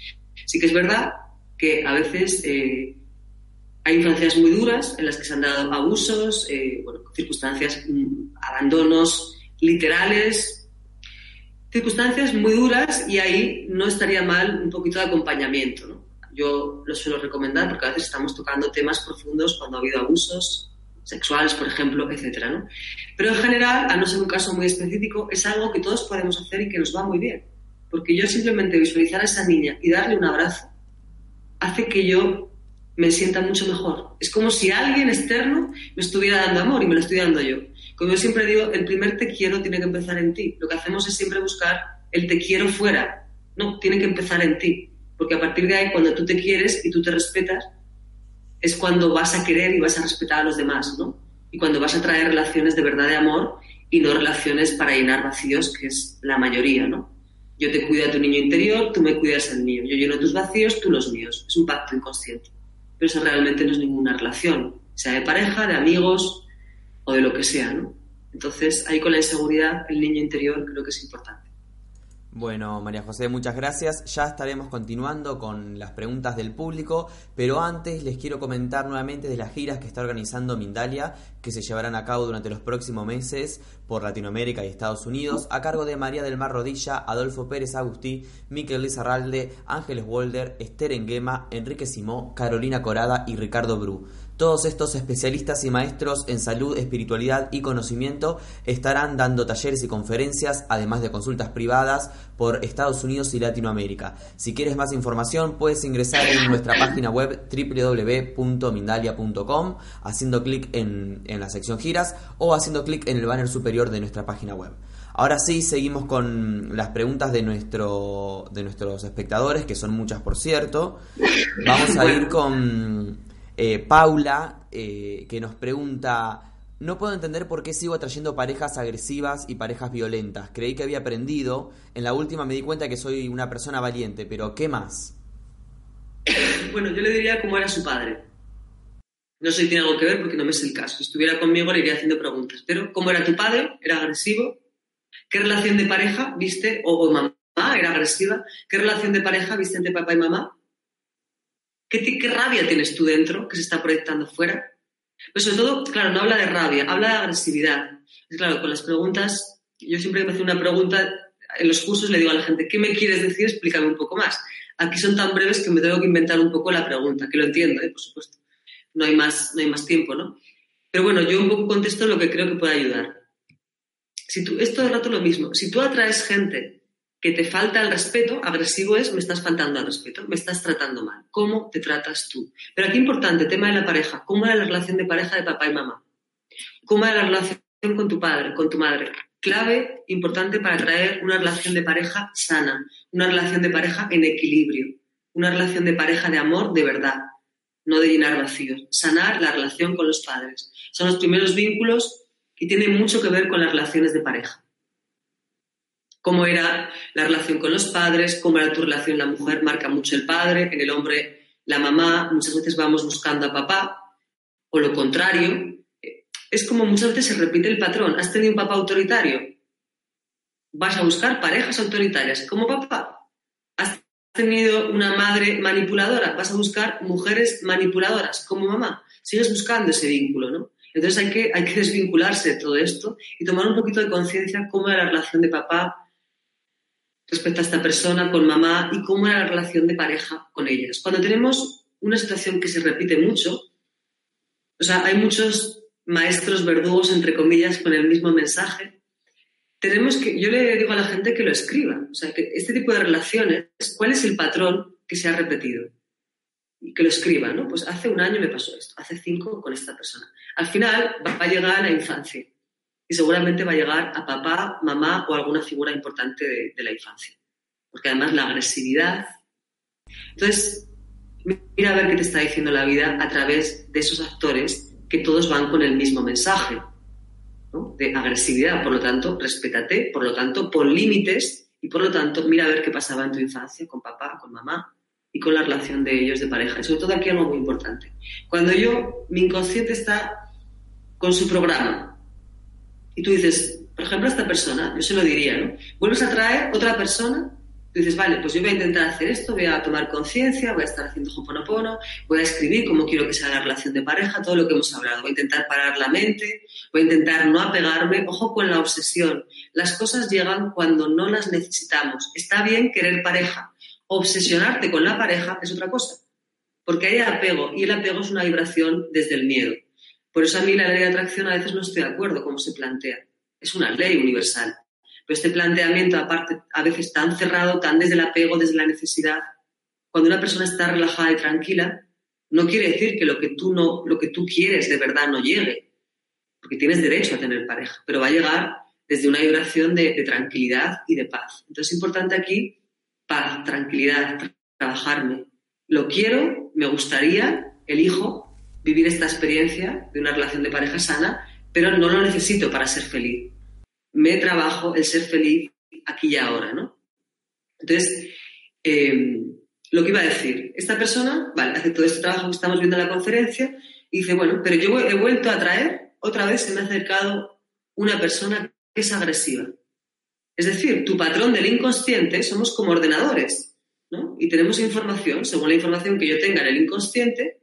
Sí que es verdad que a veces eh, hay infancias muy duras en las que se han dado abusos, eh, circunstancias, mm, abandonos literales, circunstancias muy duras y ahí no estaría mal un poquito de acompañamiento. Yo lo suelo recomendar porque a veces estamos tocando temas profundos cuando ha habido abusos sexuales, por ejemplo, etcétera, ¿no? Pero en general, a no ser un caso muy específico, es algo que todos podemos hacer y que nos va muy bien. Porque yo simplemente visualizar a esa niña y darle un abrazo hace que yo me sienta mucho mejor. Es como si alguien externo me estuviera dando amor y me lo estoy dando yo. Como yo siempre digo, el primer te quiero tiene que empezar en ti. Lo que hacemos es siempre buscar el te quiero fuera. No, tiene que empezar en ti. Porque a partir de ahí, cuando tú te quieres y tú te respetas, es cuando vas a querer y vas a respetar a los demás, ¿no? Y cuando vas a traer relaciones de verdad de amor y no relaciones para llenar vacíos, que es la mayoría, ¿no? Yo te cuido a tu niño interior, tú me cuidas al mío. Yo lleno tus vacíos, tú los míos. Es un pacto inconsciente pero eso realmente no es ninguna relación, sea de pareja, de amigos o de lo que sea, ¿no? Entonces, ahí con la inseguridad, el niño interior creo que es importante. Bueno, María José, muchas gracias. Ya estaremos continuando con las preguntas del público, pero antes les quiero comentar nuevamente de las giras que está organizando Mindalia, que se llevarán a cabo durante los próximos meses por Latinoamérica y Estados Unidos, a cargo de María del Mar Rodilla, Adolfo Pérez Agustí, Miquel Lizarralde, Ángeles Wolder, Esther Enguema, Enrique Simó, Carolina Corada y Ricardo Bru. Todos estos especialistas y maestros en salud, espiritualidad y conocimiento estarán dando talleres y conferencias, además de consultas privadas por Estados Unidos y Latinoamérica. Si quieres más información, puedes ingresar en nuestra página web www.mindalia.com haciendo clic en, en la sección giras o haciendo clic en el banner superior de nuestra página web. Ahora sí, seguimos con las preguntas de, nuestro, de nuestros espectadores, que son muchas por cierto. Vamos a ir con eh, Paula, eh, que nos pregunta, no puedo entender por qué sigo atrayendo parejas agresivas y parejas violentas. Creí que había aprendido, en la última me di cuenta que soy una persona valiente, pero ¿qué más? Bueno, yo le diría cómo era su padre. No sé si tiene algo que ver porque no me es el caso. Si estuviera conmigo le iría haciendo preguntas. Pero, ¿cómo era tu padre? ¿Era agresivo? ¿Qué relación de pareja viste? O, mamá era agresiva. ¿Qué relación de pareja viste entre papá y mamá? ¿Qué, rabia tienes tú dentro que se está proyectando fuera? Pero sobre todo, claro, no habla de rabia, habla de agresividad. claro, con las preguntas yo siempre que me hace una pregunta en los cursos le digo a la gente, ¿qué me quieres decir? Explícame un poco más. Aquí son tan breves que me tengo que inventar un poco la pregunta, que lo entiendo, ¿eh? por supuesto. No hay, más, no hay más tiempo, ¿no? Pero bueno, yo un poco contesto lo que creo que puede ayudar. Si tú, es todo el rato lo mismo. Si tú atraes gente que te falta el respeto, agresivo es, me estás faltando al respeto, me estás tratando mal. ¿Cómo te tratas tú? Pero aquí importante, tema de la pareja. ¿Cómo era la relación de pareja de papá y mamá? ¿Cómo era la relación con tu padre, con tu madre? Clave importante para traer una relación de pareja sana, una relación de pareja en equilibrio, una relación de pareja de amor de verdad, no de llenar vacíos. Sanar la relación con los padres. Son los primeros vínculos y tienen mucho que ver con las relaciones de pareja. Cómo era la relación con los padres, cómo era tu relación la mujer, marca mucho el padre, en el hombre la mamá, muchas veces vamos buscando a papá, o lo contrario, es como muchas veces se repite el patrón. ¿Has tenido un papá autoritario? Vas a buscar parejas autoritarias como papá. ¿Has tenido una madre manipuladora? Vas a buscar mujeres manipuladoras como mamá. Sigues buscando ese vínculo, ¿no? Entonces hay que, hay que desvincularse de todo esto y tomar un poquito de conciencia cómo era la relación de papá respecto a esta persona con mamá y cómo era la relación de pareja con ellas. Cuando tenemos una situación que se repite mucho, o sea, hay muchos maestros verdugos, entre comillas, con el mismo mensaje. Tenemos que, yo le digo a la gente que lo escriba, o sea, que este tipo de relaciones, ¿cuál es el patrón que se ha repetido? Y que lo escriba, ¿no? Pues hace un año me pasó esto, hace cinco con esta persona. Al final va a llegar a la infancia y seguramente va a llegar a papá, mamá o alguna figura importante de, la infancia. Porque además la agresividad. Entonces, mira a ver qué te está diciendo la vida a través de esos actores que todos van con el mismo mensaje de agresividad. Por lo tanto, respétate, por lo tanto, pon límites y por lo tanto, mira a ver qué pasaba en tu infancia con papá, con mamá y con la relación de ellos de pareja. Y sobre todo aquí algo muy importante. Cuando yo, mi inconsciente está con su programa y tú dices, por ejemplo, a esta persona, yo se lo diría, ¿no? Vuelves a traer otra persona Tú dices, vale, pues yo voy a intentar hacer esto, voy a tomar conciencia, voy a estar haciendo hoponopono, voy a escribir cómo quiero que sea la relación de pareja, todo lo que hemos hablado. Voy a intentar parar la mente, voy a intentar no apegarme. Ojo con la obsesión. Las cosas llegan cuando no las necesitamos. Está bien querer pareja. Obsesionarte con la pareja es otra cosa. Porque hay apego y el apego es una vibración desde el miedo. Por eso a mí la ley de atracción a veces no estoy de acuerdo cómo se plantea. Es una ley universal. Pero este planteamiento, aparte, a veces tan cerrado, tan desde el apego, desde la necesidad, cuando una persona está relajada y tranquila, no quiere decir que lo que tú, no, lo que tú quieres de verdad no llegue, porque tienes derecho a tener pareja, pero va a llegar desde una vibración de, de tranquilidad y de paz. Entonces es importante aquí paz, tranquilidad, trabajarme. Lo quiero, me gustaría, elijo vivir esta experiencia de una relación de pareja sana, pero no lo necesito para ser feliz me trabajo el ser feliz aquí y ahora, ¿no? Entonces, eh, lo que iba a decir, esta persona, vale, hace todo este trabajo que estamos viendo en la conferencia y dice, bueno, pero yo he vuelto a traer, otra vez se me ha acercado una persona que es agresiva. Es decir, tu patrón del inconsciente somos como ordenadores, ¿no? Y tenemos información, según la información que yo tenga en el inconsciente,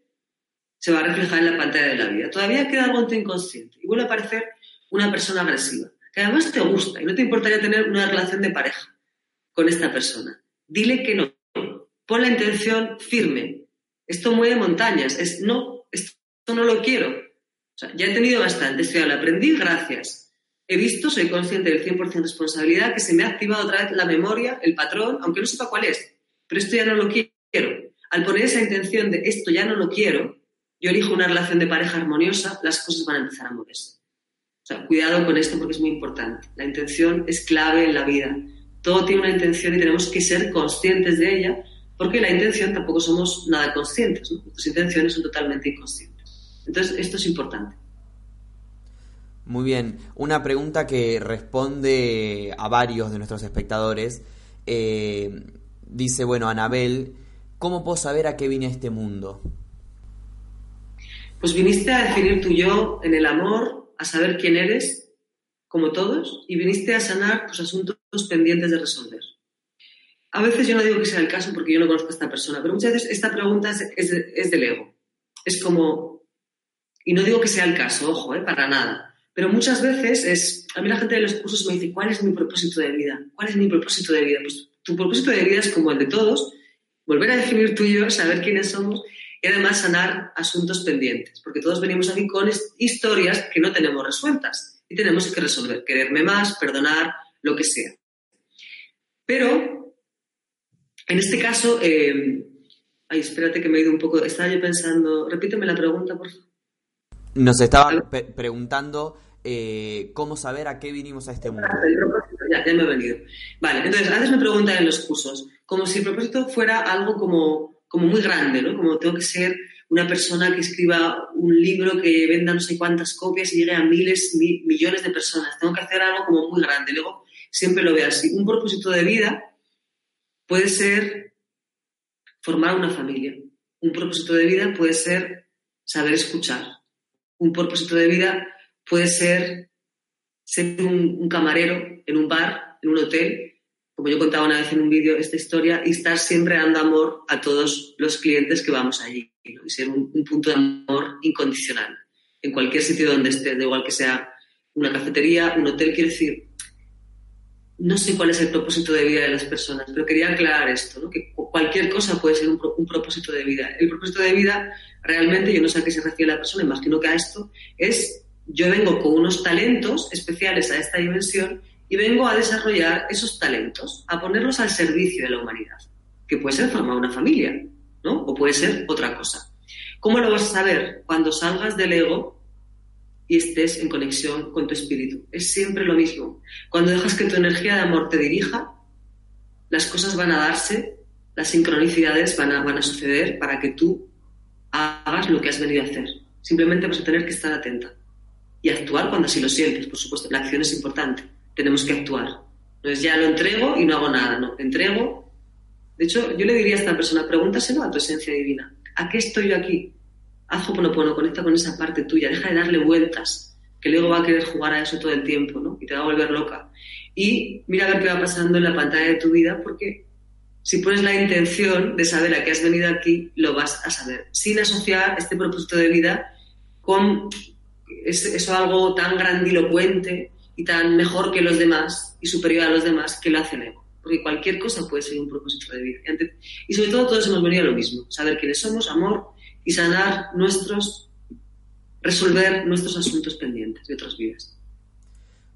se va a reflejar en la pantalla de la vida. Todavía queda algo en tu inconsciente y vuelve a aparecer una persona agresiva que además te gusta y no te importaría tener una relación de pareja con esta persona. Dile que no. Pon la intención firme. Esto mueve montañas. Es no, esto no lo quiero. O sea, ya he tenido bastante. Estoy al aprendí, gracias. He visto, soy consciente del 100% responsabilidad, que se me ha activado otra vez la memoria, el patrón, aunque no sepa cuál es. Pero esto ya no lo quiero. Al poner esa intención de esto ya no lo quiero, yo elijo una relación de pareja armoniosa, las cosas van a empezar a moverse. O sea, cuidado con esto porque es muy importante. La intención es clave en la vida. Todo tiene una intención y tenemos que ser conscientes de ella porque la intención tampoco somos nada conscientes. ¿no? Nuestras intenciones son totalmente inconscientes. Entonces, esto es importante. Muy bien. Una pregunta que responde a varios de nuestros espectadores. Eh, dice, bueno, Anabel, ¿cómo puedo saber a qué vine a este mundo? Pues viniste a definir tu yo en el amor, a saber quién eres, como todos, y viniste a sanar tus asuntos pendientes de resolver. A veces yo no digo que sea el caso porque yo no conozco a esta persona, pero muchas veces esta pregunta es, del ego. Es como, y no digo que sea el caso, ojo, eh, para nada, Pero muchas veces es, a mí la gente de los cursos me dice, ¿cuál es mi propósito de vida? ¿Cuál es mi propósito de vida? Pues tu propósito de vida es como el de todos, volver a definir tú y yo, saber quiénes somos y además sanar asuntos pendientes, porque todos venimos aquí con historias que no tenemos resueltas y tenemos que resolver, quererme más, perdonar, lo que sea. Pero, en este caso, eh, ay, espérate que me he ido un poco, estaba yo pensando, repíteme la pregunta, por favor. Nos estaban preguntando eh, cómo saber a qué vinimos a este mundo. Ya, ya me he venido. Vale, entonces, antes me preguntan en los cursos, como si el propósito fuera algo como, como muy grande, ¿no? Como tengo que ser una persona que escriba un libro que venda no sé cuántas copias y llegue a miles, millones de personas. Tengo que hacer algo como muy grande. Luego, siempre lo veo así. Un propósito de vida puede ser formar una familia. Un propósito de vida puede ser saber escuchar. Un propósito de vida puede ser ser un, camarero en un bar, en un hotel, como yo contaba una vez en un vídeo esta historia, y estar siempre dando amor a todos los clientes que vamos allí. Y ser un, punto de amor incondicional en cualquier sitio donde esté, da igual que sea una cafetería, un hotel, quiero decir, no sé cuál es el propósito de vida de las personas, pero quería aclarar esto, ¿no? que cualquier cosa puede ser un, un, propósito de vida. El propósito de vida, realmente, yo no sé a qué se refiere la persona, imagino que a esto, es yo vengo con unos talentos especiales a esta dimensión y vengo a desarrollar esos talentos, a ponerlos al servicio de la humanidad, que puede ser formar una familia, ¿no? O puede ser otra cosa. ¿Cómo lo vas a saber? Cuando salgas del ego y estés en conexión con tu espíritu. Es siempre lo mismo. Cuando dejas que tu energía de amor te dirija, las cosas van a darse, las sincronicidades van a, suceder para que tú hagas lo que has venido a hacer. Simplemente vas a tener que estar atenta y actuar cuando así lo sientes, por supuesto. La acción es importante. Tenemos que actuar. No es ya lo entrego y no hago nada, no. Entrego. De hecho, yo le diría a esta persona, pregúntaselo a tu esencia divina. ¿A qué estoy yo aquí? Haz Hoponopono, conecta con esa parte tuya, deja de darle vueltas, que luego va a querer jugar a eso todo el tiempo, ¿no? Y te va a volver loca. Y mira a ver qué va pasando en la pantalla de tu vida, porque si pones la intención de saber a qué has venido aquí, lo vas a saber, sin asociar este propósito de vida con eso algo tan grandilocuente y tan mejor que los demás y superior a los demás que lo hace el ego. Porque cualquier cosa puede ser un propósito de vida. Y sobre todo todos hemos venido a lo mismo, saber quiénes somos, amor y sanar nuestros, resolver nuestros asuntos pendientes de otras vidas.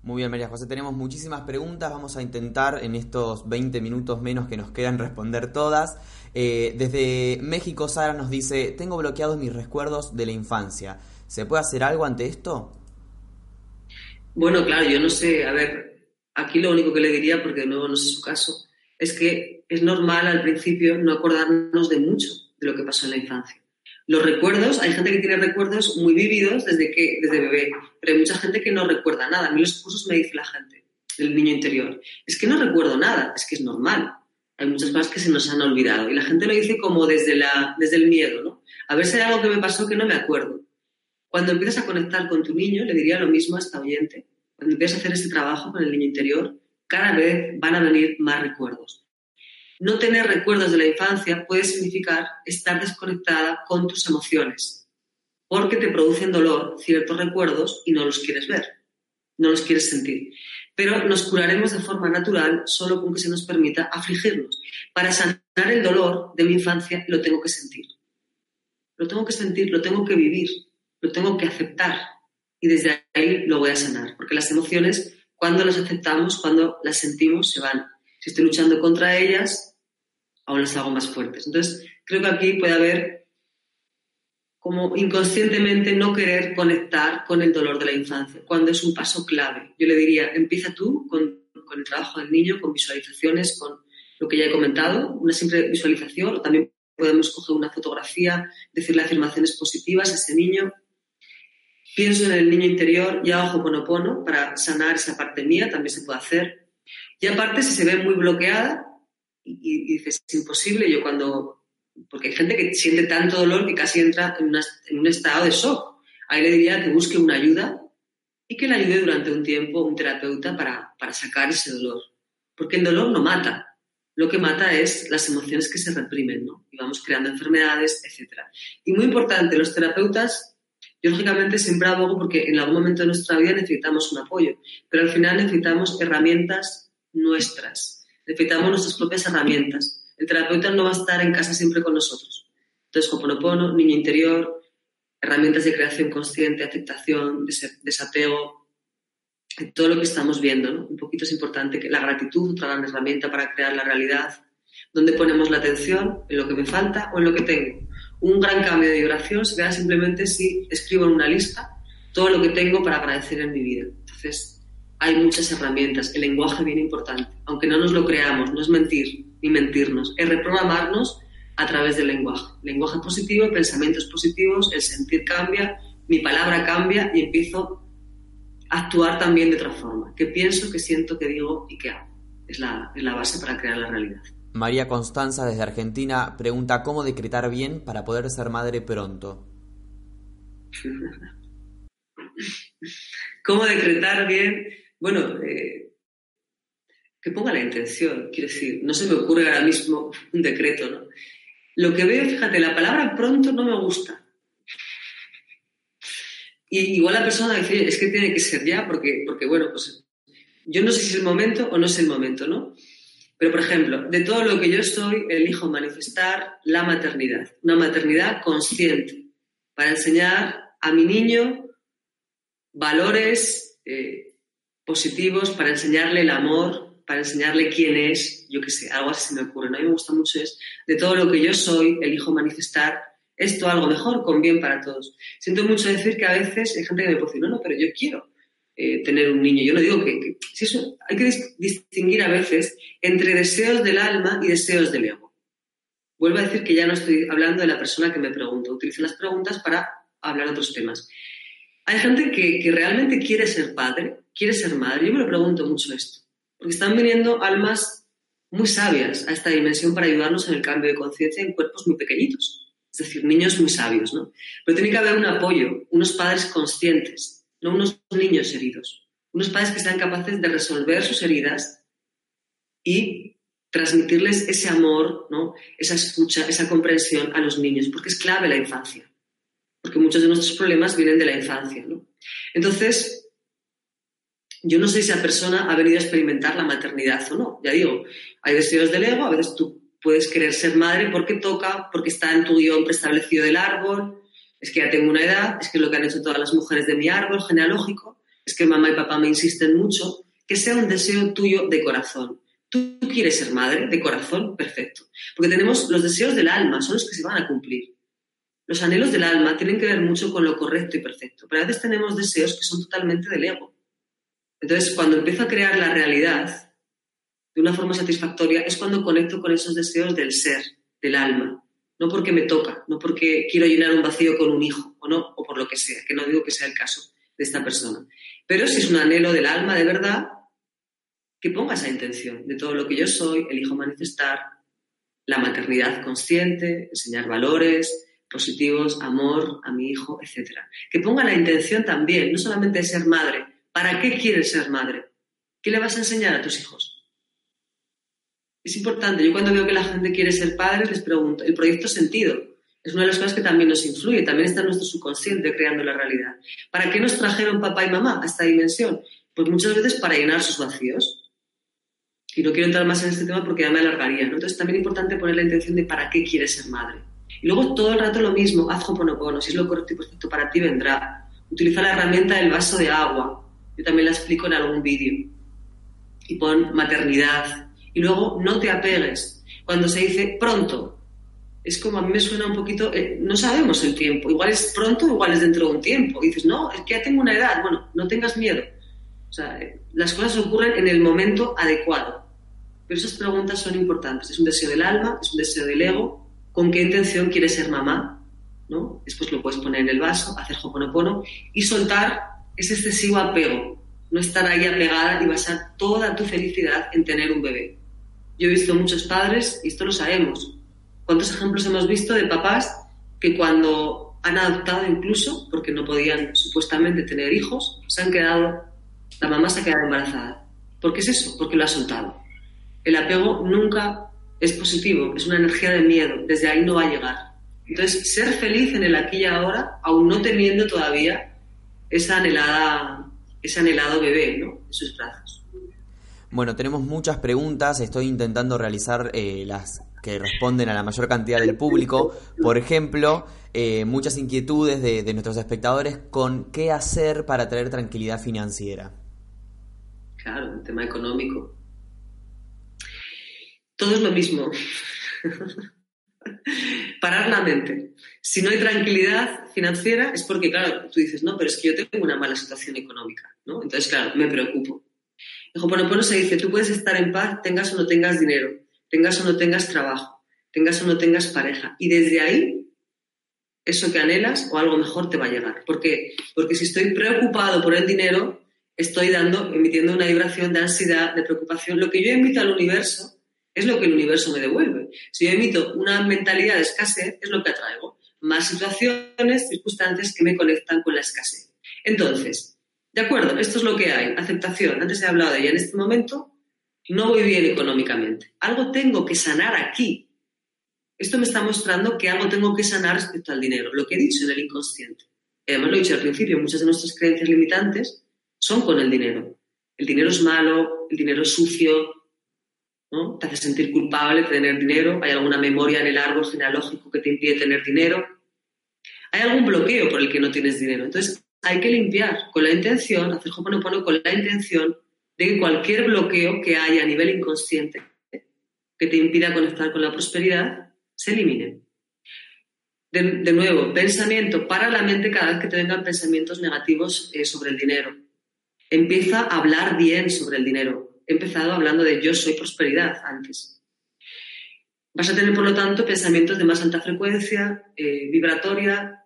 Muy bien, María José, tenemos muchísimas preguntas. Vamos a intentar en estos 20 minutos menos que nos quedan responder todas. Eh, desde México, Sara nos dice, tengo bloqueados mis recuerdos de la infancia. ¿Se puede hacer algo ante esto? Bueno, claro, yo no sé, a ver, aquí lo único que le diría, porque de nuevo no sé su caso, es que es normal al principio no acordarnos de mucho de lo que pasó en la infancia. Los recuerdos, hay gente que tiene recuerdos muy vívidos desde, que, desde bebé, pero hay mucha gente que no recuerda nada. A mí los cursos me dice la gente, el niño interior, es que no recuerdo nada, es que es normal. Hay muchas cosas que se nos han olvidado y la gente lo dice como desde, la, desde el miedo, ¿no? A ver si hay algo que me pasó que no me acuerdo. Cuando empiezas a conectar con tu niño, le diría lo mismo a esta oyente, cuando empiezas a hacer este trabajo con el niño interior, cada vez van a venir más recuerdos. No tener recuerdos de la infancia puede significar estar desconectada con tus emociones, porque te producen dolor ciertos recuerdos y no los quieres ver, no los quieres sentir. Pero nos curaremos de forma natural solo con que se nos permita afligirnos. Para sanar el dolor de mi infancia lo tengo que sentir. Lo tengo que sentir, lo tengo que vivir lo tengo que aceptar y desde ahí lo voy a sanar, porque las emociones, cuando las aceptamos, cuando las sentimos, se van. Si estoy luchando contra ellas, aún las hago más fuertes. Entonces, creo que aquí puede haber como inconscientemente no querer conectar con el dolor de la infancia, cuando es un paso clave. Yo le diría, empieza tú con, con el trabajo del niño, con visualizaciones, con lo que ya he comentado, una simple visualización, o también podemos coger una fotografía, decirle afirmaciones positivas a ese niño, Pienso en el niño interior y hago Hoponopono para sanar esa parte mía, también se puede hacer. Y aparte, si se ve muy bloqueada y, dices, es imposible, yo cuando... Porque hay gente que siente tanto dolor que casi entra en, un estado de shock. Ahí le diría que busque una ayuda y que le ayude durante un tiempo un terapeuta para, para sacar ese dolor. Porque el dolor no mata, lo que mata es las emociones que se reprimen, ¿no? Y vamos creando enfermedades, etc. Y muy importante, los terapeutas Yo, lógicamente, siempre abogo porque en algún momento de nuestra vida necesitamos un apoyo, pero al final necesitamos herramientas nuestras, necesitamos nuestras propias herramientas. El terapeuta no va a estar en casa siempre con nosotros. Entonces, Hoponopono, niño interior, herramientas de creación consciente, aceptación, desapego, todo lo que estamos viendo. ¿no? Un poquito es importante que la gratitud, otra gran herramienta para crear la realidad, donde ponemos la atención en lo que me falta o en lo que tengo. Un gran cambio de vibración se da simplemente si escribo en una lista todo lo que tengo para agradecer en mi vida. Entonces, hay muchas herramientas. El lenguaje bien importante. Aunque no nos lo creamos, no es mentir ni mentirnos, es reprogramarnos a través del lenguaje. Lenguaje positivo, pensamientos positivos, el sentir cambia, mi palabra cambia y empiezo a actuar también de otra forma. ¿Qué pienso, qué siento, qué digo y qué hago? Es la, es la base para crear la realidad. María Constanza desde Argentina pregunta cómo decretar bien para poder ser madre pronto. ¿Cómo decretar bien? Bueno, eh, que ponga la intención, quiero decir, no se me ocurre ahora mismo un decreto, ¿no? Lo que veo, fíjate, la palabra pronto no me gusta. Y igual la persona dice, es que tiene que ser ya, porque, porque bueno, pues yo no sé si es el momento o no es el momento, ¿no? Pero, por ejemplo, de todo lo que yo soy, elijo manifestar la maternidad, una maternidad consciente, para enseñar a mi niño valores eh, positivos, para enseñarle el amor, para enseñarle quién es, yo qué sé, algo así se me ocurre. A mí me gusta mucho es, de todo lo que yo soy, elijo manifestar esto algo mejor, con bien para todos. Siento mucho decir que a veces hay gente que me puede decir, no, no, pero yo quiero eh, tener un niño. Yo no digo que, eso, hay que distinguir a veces entre deseos del alma y deseos del ego. Vuelvo a decir que ya no estoy hablando de la persona que me pregunta, utilizo las preguntas para hablar otros temas. Hay gente que, que realmente quiere ser padre, quiere ser madre. Yo me lo pregunto mucho esto, porque están viniendo almas muy sabias a esta dimensión para ayudarnos en el cambio de conciencia en cuerpos muy pequeñitos, es decir, niños muy sabios, ¿no? Pero tiene que haber un apoyo, unos padres conscientes, no unos niños heridos. Unos padres que sean capaces de resolver sus heridas y transmitirles ese amor, ¿no? esa escucha, esa comprensión a los niños, porque es clave la infancia, porque muchos de nuestros problemas vienen de la infancia. Entonces, yo no sé si esa persona ha venido a experimentar la maternidad o no. Ya digo, hay deseos del ego, a veces tú puedes querer ser madre porque toca, porque está en tu guion preestablecido del árbol, es que ya tengo una edad, es que lo que han hecho todas las mujeres de mi árbol genealógico, es que mamá y papá me insisten mucho, que sea un deseo tuyo de corazón. Tú quieres ser madre de corazón, perfecto. Porque tenemos los deseos del alma, son los que se van a cumplir. Los anhelos del alma tienen que ver mucho con lo correcto y perfecto, pero a veces tenemos deseos que son totalmente del ego. Entonces, cuando empiezo a crear la realidad de una forma satisfactoria, es cuando conecto con esos deseos del ser, del alma, no porque me toca, no porque quiero llenar un vacío con un hijo o no, o por lo que sea, que no digo que sea el caso de esta persona. Pero si es un anhelo del alma de verdad, que ponga esa intención de todo lo que yo soy, elijo manifestar la maternidad consciente, enseñar valores positivos, amor a mi hijo, etc. Que ponga la intención también, no solamente de ser madre, ¿para qué quieres ser madre? ¿Qué le vas a enseñar a tus hijos? Es importante. Yo cuando veo que la gente quiere ser padres les pregunto, el proyecto sentido es una de las cosas que también nos influye, también está nuestro subconsciente creando la realidad. ¿Para qué nos trajeron papá y mamá a esta dimensión? Pues muchas veces para llenar sus vacíos. Y no quiero entrar más en este tema porque ya me alargaría. Entonces también es importante poner la intención de para qué quieres ser madre. Y luego todo el rato lo mismo, haz hoponopono, si es lo correcto y perfecto para ti vendrá. Utiliza la herramienta del vaso de agua. Yo también la explico en algún vídeo. Y pon maternidad, y luego no te apegues. Cuando se dice pronto, es como a mí me suena un poquito, eh, no sabemos el tiempo, igual es pronto, igual es dentro de un tiempo. Dices, no, es que ya tengo una edad, bueno, no tengas miedo. O sea, eh, las cosas ocurren en el momento adecuado. Pero esas preguntas son importantes. Es un deseo del alma, es un deseo del ego. ¿Con qué intención quieres ser mamá? ¿No? Después lo puedes poner en el vaso, hacer hoponopono y soltar ese excesivo apego. No estar ahí apegada y basar toda tu felicidad en tener un bebé. Yo he visto muchos padres, y esto lo sabemos, cuántos ejemplos hemos visto de papás que cuando han adoptado incluso, porque no podían supuestamente tener hijos, se han quedado, la mamá se ha quedado embarazada. ¿Por qué es eso? Porque lo ha soltado. El apego nunca es positivo, es una energía de miedo, desde ahí no va a llegar. Entonces, ser feliz en el aquí y ahora, aún no teniendo todavía esa anhelada, ese anhelado bebé, ¿no? En sus brazos. Bueno, tenemos muchas preguntas, estoy intentando realizar eh, las que responden a la mayor cantidad del público. Por ejemplo, eh, muchas inquietudes de, nuestros espectadores con qué hacer para tener tranquilidad financiera. Claro, un tema económico. Todo es lo mismo. Parar la mente. Si no hay tranquilidad financiera es porque, claro, tú dices, no, pero es que yo tengo una mala situación económica, ¿no? Entonces, claro, me preocupo. El Hoponopono se dice, tú puedes estar en paz, tengas o no tengas dinero, tengas o no tengas trabajo, tengas o no tengas pareja. Y desde ahí, eso que anhelas o algo mejor te va a llegar. ¿Por qué? Porque si estoy preocupado por el dinero, estoy dando, emitiendo una vibración de ansiedad, de preocupación. Lo que yo emito al universo es lo que el universo me devuelve. Si yo emito una mentalidad de escasez, es lo que atraigo. Más situaciones, circunstancias que me conectan con la escasez. Entonces, de acuerdo, esto es lo que hay, aceptación. Antes he hablado de ella. En este momento no voy bien económicamente. Algo tengo que sanar aquí. Esto me está mostrando que algo tengo que sanar respecto al dinero, lo que he dicho en el inconsciente. Además, lo he dicho al principio, muchas de nuestras creencias limitantes son con el dinero. El dinero es malo, el dinero es sucio, ¿no? Te hace sentir culpable tener dinero, hay alguna memoria en el árbol genealógico que te impide tener dinero, hay algún bloqueo por el que no tienes dinero. Entonces, hay que limpiar con la intención, hacer Hoponopono con la intención de que cualquier bloqueo que haya a nivel inconsciente que te impida conectar con la prosperidad se elimine. De, nuevo, pensamiento, para la mente cada vez que te vengan pensamientos negativos eh, sobre el dinero. Empieza a hablar bien sobre el dinero. He empezado hablando de yo soy prosperidad antes. Vas a tener, por lo tanto, pensamientos de más alta frecuencia, eh, vibratoria,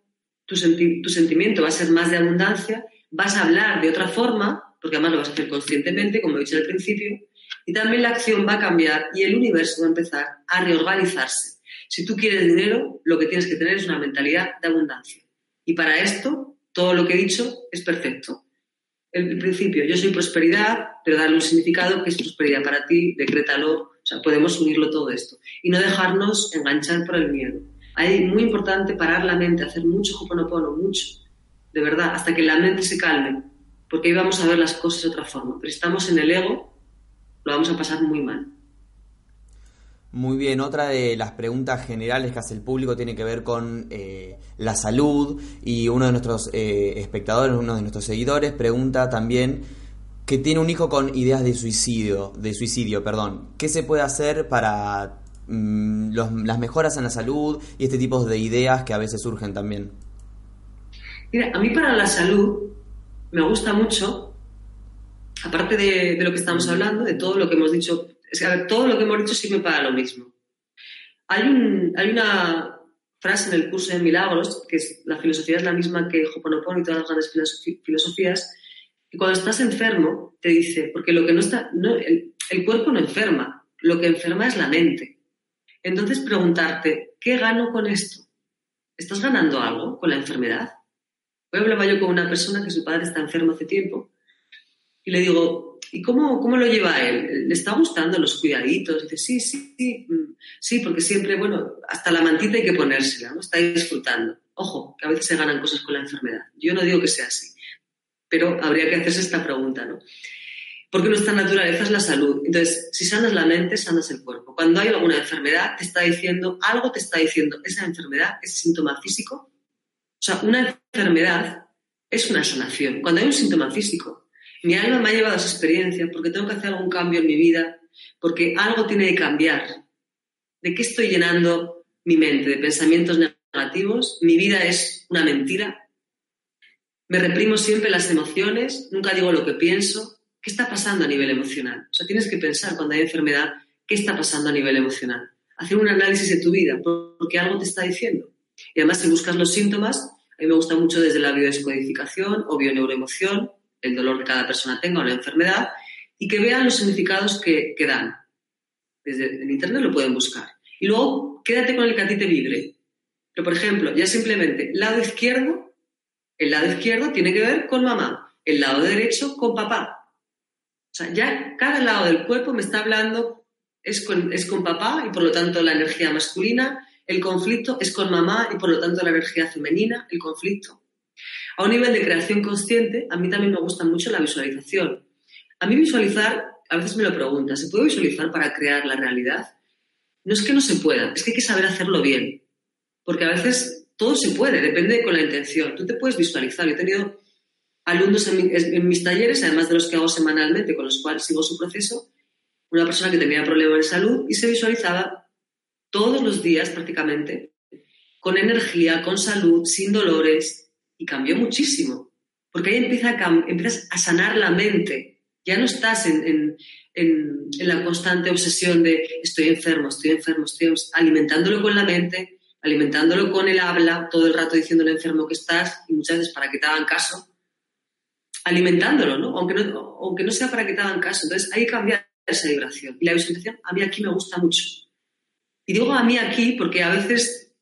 tu, tu sentimiento va a ser más de abundancia, vas a hablar de otra forma, porque además lo vas a hacer conscientemente, como he dicho al principio, y también la acción va a cambiar y el universo va a empezar a reorganizarse. Si tú quieres dinero, lo que tienes que tener es una mentalidad de abundancia. Y para esto, todo lo que he dicho es perfecto. El, principio, yo soy prosperidad, pero darle un significado que es prosperidad para ti, decrétalo, o sea, podemos unirlo todo esto. Y no dejarnos enganchar por el miedo. Hay muy importante parar la mente, hacer mucho hoponopono, mucho, de verdad, hasta que la mente se calme, porque ahí vamos a ver las cosas de otra forma. Pero si estamos en el ego, lo vamos a pasar muy mal. Muy bien, otra de las preguntas generales que hace el público tiene que ver con eh, la salud y uno de nuestros eh, espectadores, uno de nuestros seguidores pregunta también que tiene un hijo con ideas de suicidio, de suicidio, perdón. ¿Qué se puede hacer para Mm, las mejoras en la salud y este tipo de ideas que a veces surgen también? Mira, a mí para la salud me gusta mucho, aparte de, lo que estamos hablando, de todo lo que hemos dicho, es que todo lo que hemos dicho sirve para lo mismo. Hay, hay una frase en el curso de Milagros, que es, la filosofía es la misma que Hoponopono y todas las grandes filosofías, y cuando estás enfermo te dice, porque lo que no está, no, el cuerpo no enferma, lo que enferma es la mente. Entonces preguntarte, ¿qué gano con esto? ¿Estás ganando algo con la enfermedad? Hoy hablaba yo con una persona que su padre está enfermo hace tiempo y le digo, ¿y cómo, cómo lo lleva él? ¿Le está gustando los cuidaditos? dice, sí, sí, sí, mm, sí, porque siempre, bueno, hasta la mantita hay que ponérsela, ¿no? Está disfrutando. Ojo, que a veces se ganan cosas con la enfermedad. Yo no digo que sea así, pero habría que hacerse esta pregunta, ¿no? Porque nuestra naturaleza es la salud. Entonces, si sanas la mente, sanas el cuerpo. Cuando hay alguna enfermedad, te está diciendo, algo te está diciendo, esa enfermedad, ese síntoma físico. O sea, una enfermedad es una sanación. Cuando hay un síntoma físico, mi alma me ha llevado a esa experiencia porque tengo que hacer algún cambio en mi vida, porque algo tiene que cambiar. ¿De qué estoy llenando mi mente? ¿De pensamientos negativos? ¿Mi vida es una mentira? ¿Me reprimo siempre las emociones? ¿Nunca digo lo que pienso? ¿Qué está pasando a nivel emocional? O sea, tienes que pensar cuando hay enfermedad, ¿qué está pasando a nivel emocional? Hacer un análisis de tu vida, porque algo te está diciendo. Y además, si buscas los síntomas, a mí me gusta mucho desde la biodescodificación o bioneuroemoción, el dolor que cada persona tenga o la enfermedad, y que vean los significados que, dan. Desde el internet lo pueden buscar. Y luego, quédate con el que a ti te vibre. Pero, por ejemplo, ya simplemente, lado izquierdo, el lado izquierdo tiene que ver con mamá, el lado derecho con papá. O sea, ya cada lado del cuerpo me está hablando, es con, es con papá y por lo tanto la energía masculina, el conflicto es con mamá y por lo tanto la energía femenina, el conflicto. A un nivel de creación consciente, a mí también me gusta mucho la visualización. A mí visualizar, a veces me lo preguntan, ¿se puede visualizar para crear la realidad? No es que no se pueda, es que hay que saber hacerlo bien. Porque a veces todo se puede, depende con la intención. Tú te puedes visualizar. Yo he tenido alumnos en, mis talleres, además de los que hago semanalmente, con los cuales sigo su proceso, una persona que tenía problemas de salud y se visualizaba todos los días prácticamente con energía, con salud, sin dolores y cambió muchísimo. Porque ahí empieza a, empiezas a sanar la mente. Ya no estás en, en, la constante obsesión de estoy enfermo, estoy enfermo, estoy alimentándolo con la mente, alimentándolo con el habla, todo el rato diciendo lo enfermo que estás y muchas veces para que te hagan caso, alimentándolo, ¿no? Aunque no, aunque no sea para que te hagan caso. Entonces hay que cambiar esa vibración. Y la visualización a mí aquí me gusta mucho. Y digo a mí aquí porque a veces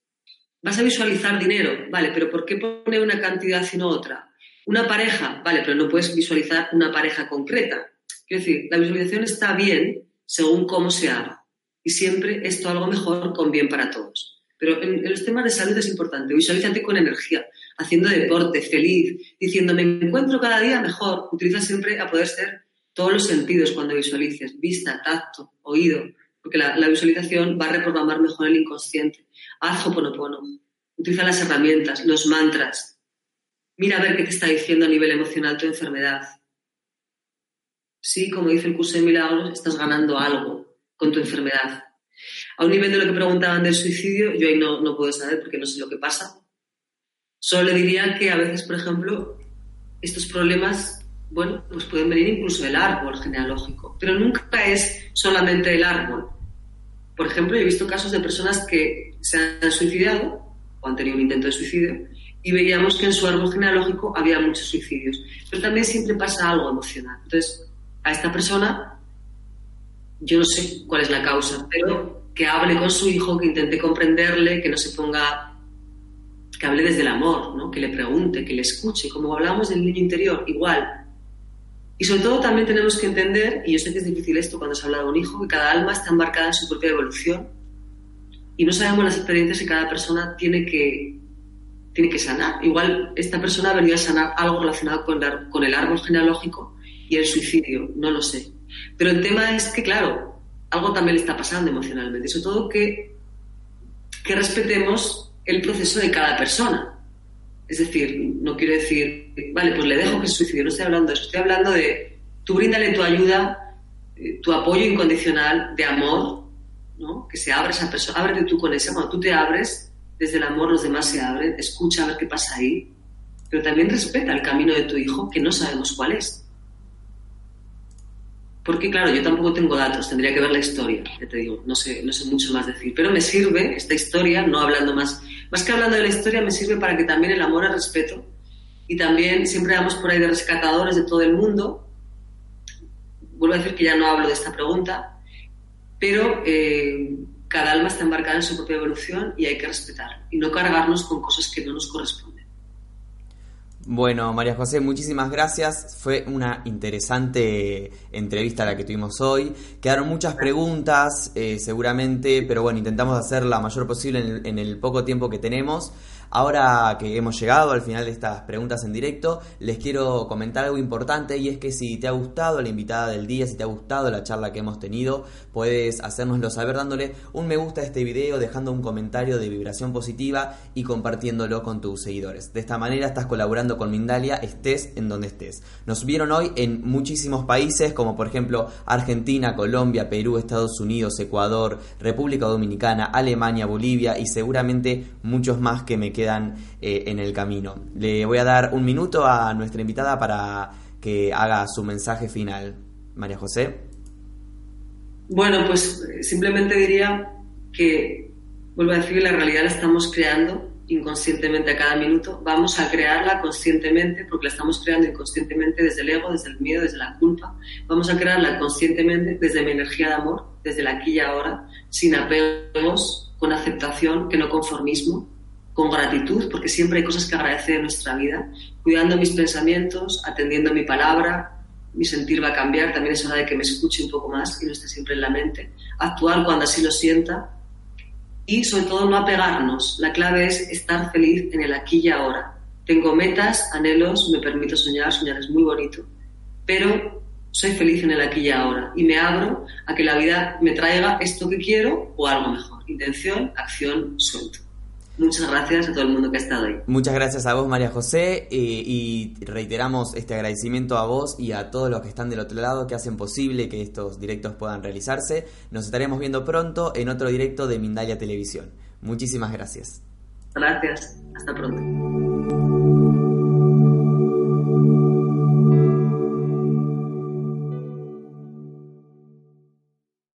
vas a visualizar dinero, vale, pero ¿por qué pone una cantidad y no otra? Una pareja, vale, pero no puedes visualizar una pareja concreta. Quiero decir, la visualización está bien según cómo se haga. Y siempre esto algo mejor con bien para todos. Pero en, los temas de salud es importante. Visualízate con energía, haciendo deporte, feliz, diciendo me encuentro cada día mejor. Utiliza siempre a poder ser todos los sentidos cuando visualices, vista, tacto, oído, porque la, visualización va a reprogramar mejor el inconsciente. Haz Hoponopono. Utiliza las herramientas, los mantras. Mira a ver qué te está diciendo a nivel emocional tu enfermedad sí, como dice el curso de milagros, estás ganando algo con tu enfermedad. A un nivel de lo que preguntaban del suicidio, yo ahí no, no puedo saber porque no sé lo que pasa. Solo le diría que a veces, por ejemplo, estos problemas, bueno, pues pueden venir incluso del árbol genealógico, pero nunca es solamente el árbol. Por ejemplo, he visto casos de personas que se han suicidado o han tenido un intento de suicidio y veíamos que en su árbol genealógico había muchos suicidios. Pero también siempre pasa algo emocional. Entonces, a esta persona, yo no sé cuál es la causa, pero que hable con su hijo, que intente comprenderle, que no se ponga, que hable desde el amor, ¿no? que le pregunte, que le escuche, como hablamos del niño interior, igual. Y sobre todo también tenemos que entender, y yo sé que es difícil esto cuando se habla de un hijo, que cada alma está embarcada en su propia evolución y no sabemos las experiencias que cada persona tiene que, tiene que sanar. Igual esta persona ha venido a sanar algo relacionado con, con el árbol genealógico y el suicidio, no lo sé. Pero el tema es que, claro, algo también le está pasando emocionalmente, sobre todo que, que respetemos el proceso de cada persona. Es decir, no quiero decir, vale, pues le dejo que se suicide, no estoy hablando de eso, estoy hablando de tú bríndale tu ayuda, eh, tu apoyo incondicional de amor, ¿no? que se abra esa persona, ábrete tú con ese, cuando tú te abres, desde el amor los demás se abren, escucha a ver qué pasa ahí, pero también respeta el camino de tu hijo, que no sabemos cuál es. Porque, claro, yo tampoco tengo datos, tendría que ver la historia, ya te digo, no sé, no sé mucho más decir. Pero me sirve esta historia, no hablando más, más que hablando de la historia, me sirve para que también el amor al respeto y también siempre damos por ahí de rescatadores de todo el mundo. Vuelvo a decir que ya no hablo de esta pregunta, pero eh, cada alma está embarcada en su propia evolución y hay que respetar y no cargarnos con cosas que no nos corresponden. Bueno, María José, muchísimas gracias. Fue una interesante entrevista la que tuvimos hoy. Quedaron muchas preguntas, eh, seguramente, pero bueno, intentamos hacer la mayor posible en el poco tiempo que tenemos. Ahora que hemos llegado al final de estas preguntas en directo, les quiero comentar algo importante y es que si te ha gustado la invitada del día, si te ha gustado la charla que hemos tenido, puedes hacérnoslo saber dándole un me gusta a este video, dejando un comentario de vibración positiva y compartiéndolo con tus seguidores. De esta manera estás colaborando con Mindalia, estés en donde estés. Nos vieron hoy en muchísimos países como por ejemplo Argentina, Colombia, Perú, Estados Unidos, Ecuador, República Dominicana, Alemania, Bolivia y seguramente muchos más que me quedan quedan eh, en el camino. Le voy a dar un minuto a nuestra invitada para que haga su mensaje final. María José. Bueno, pues simplemente diría que, vuelvo a decir, la realidad la estamos creando inconscientemente a cada minuto. Vamos a crearla conscientemente porque la estamos creando inconscientemente desde el ego, desde el miedo, desde la culpa. Vamos a crearla conscientemente desde mi energía de amor, desde la aquí y ahora, sin apegos, con aceptación, que no conformismo con gratitud, porque siempre hay cosas que agradecer en nuestra vida, cuidando mis pensamientos, atendiendo mi palabra, mi sentir va a cambiar, también es hora de que me escuche un poco más y no esté siempre en la mente, actuar cuando así lo sienta y sobre todo no apegarnos. La clave es estar feliz en el aquí y ahora. Tengo metas, anhelos, me permito soñar, soñar es muy bonito, pero soy feliz en el aquí y ahora y me abro a que la vida me traiga esto que quiero o algo mejor. Intención, acción, suelto. Muchas gracias a todo el mundo que ha estado ahí. Muchas gracias a vos, María José, eh, y reiteramos este agradecimiento a vos y a todos los que están del otro lado que hacen posible que estos directos puedan realizarse. Nos estaremos viendo pronto en otro directo de Mindalia Televisión. Muchísimas gracias. Gracias. Hasta pronto.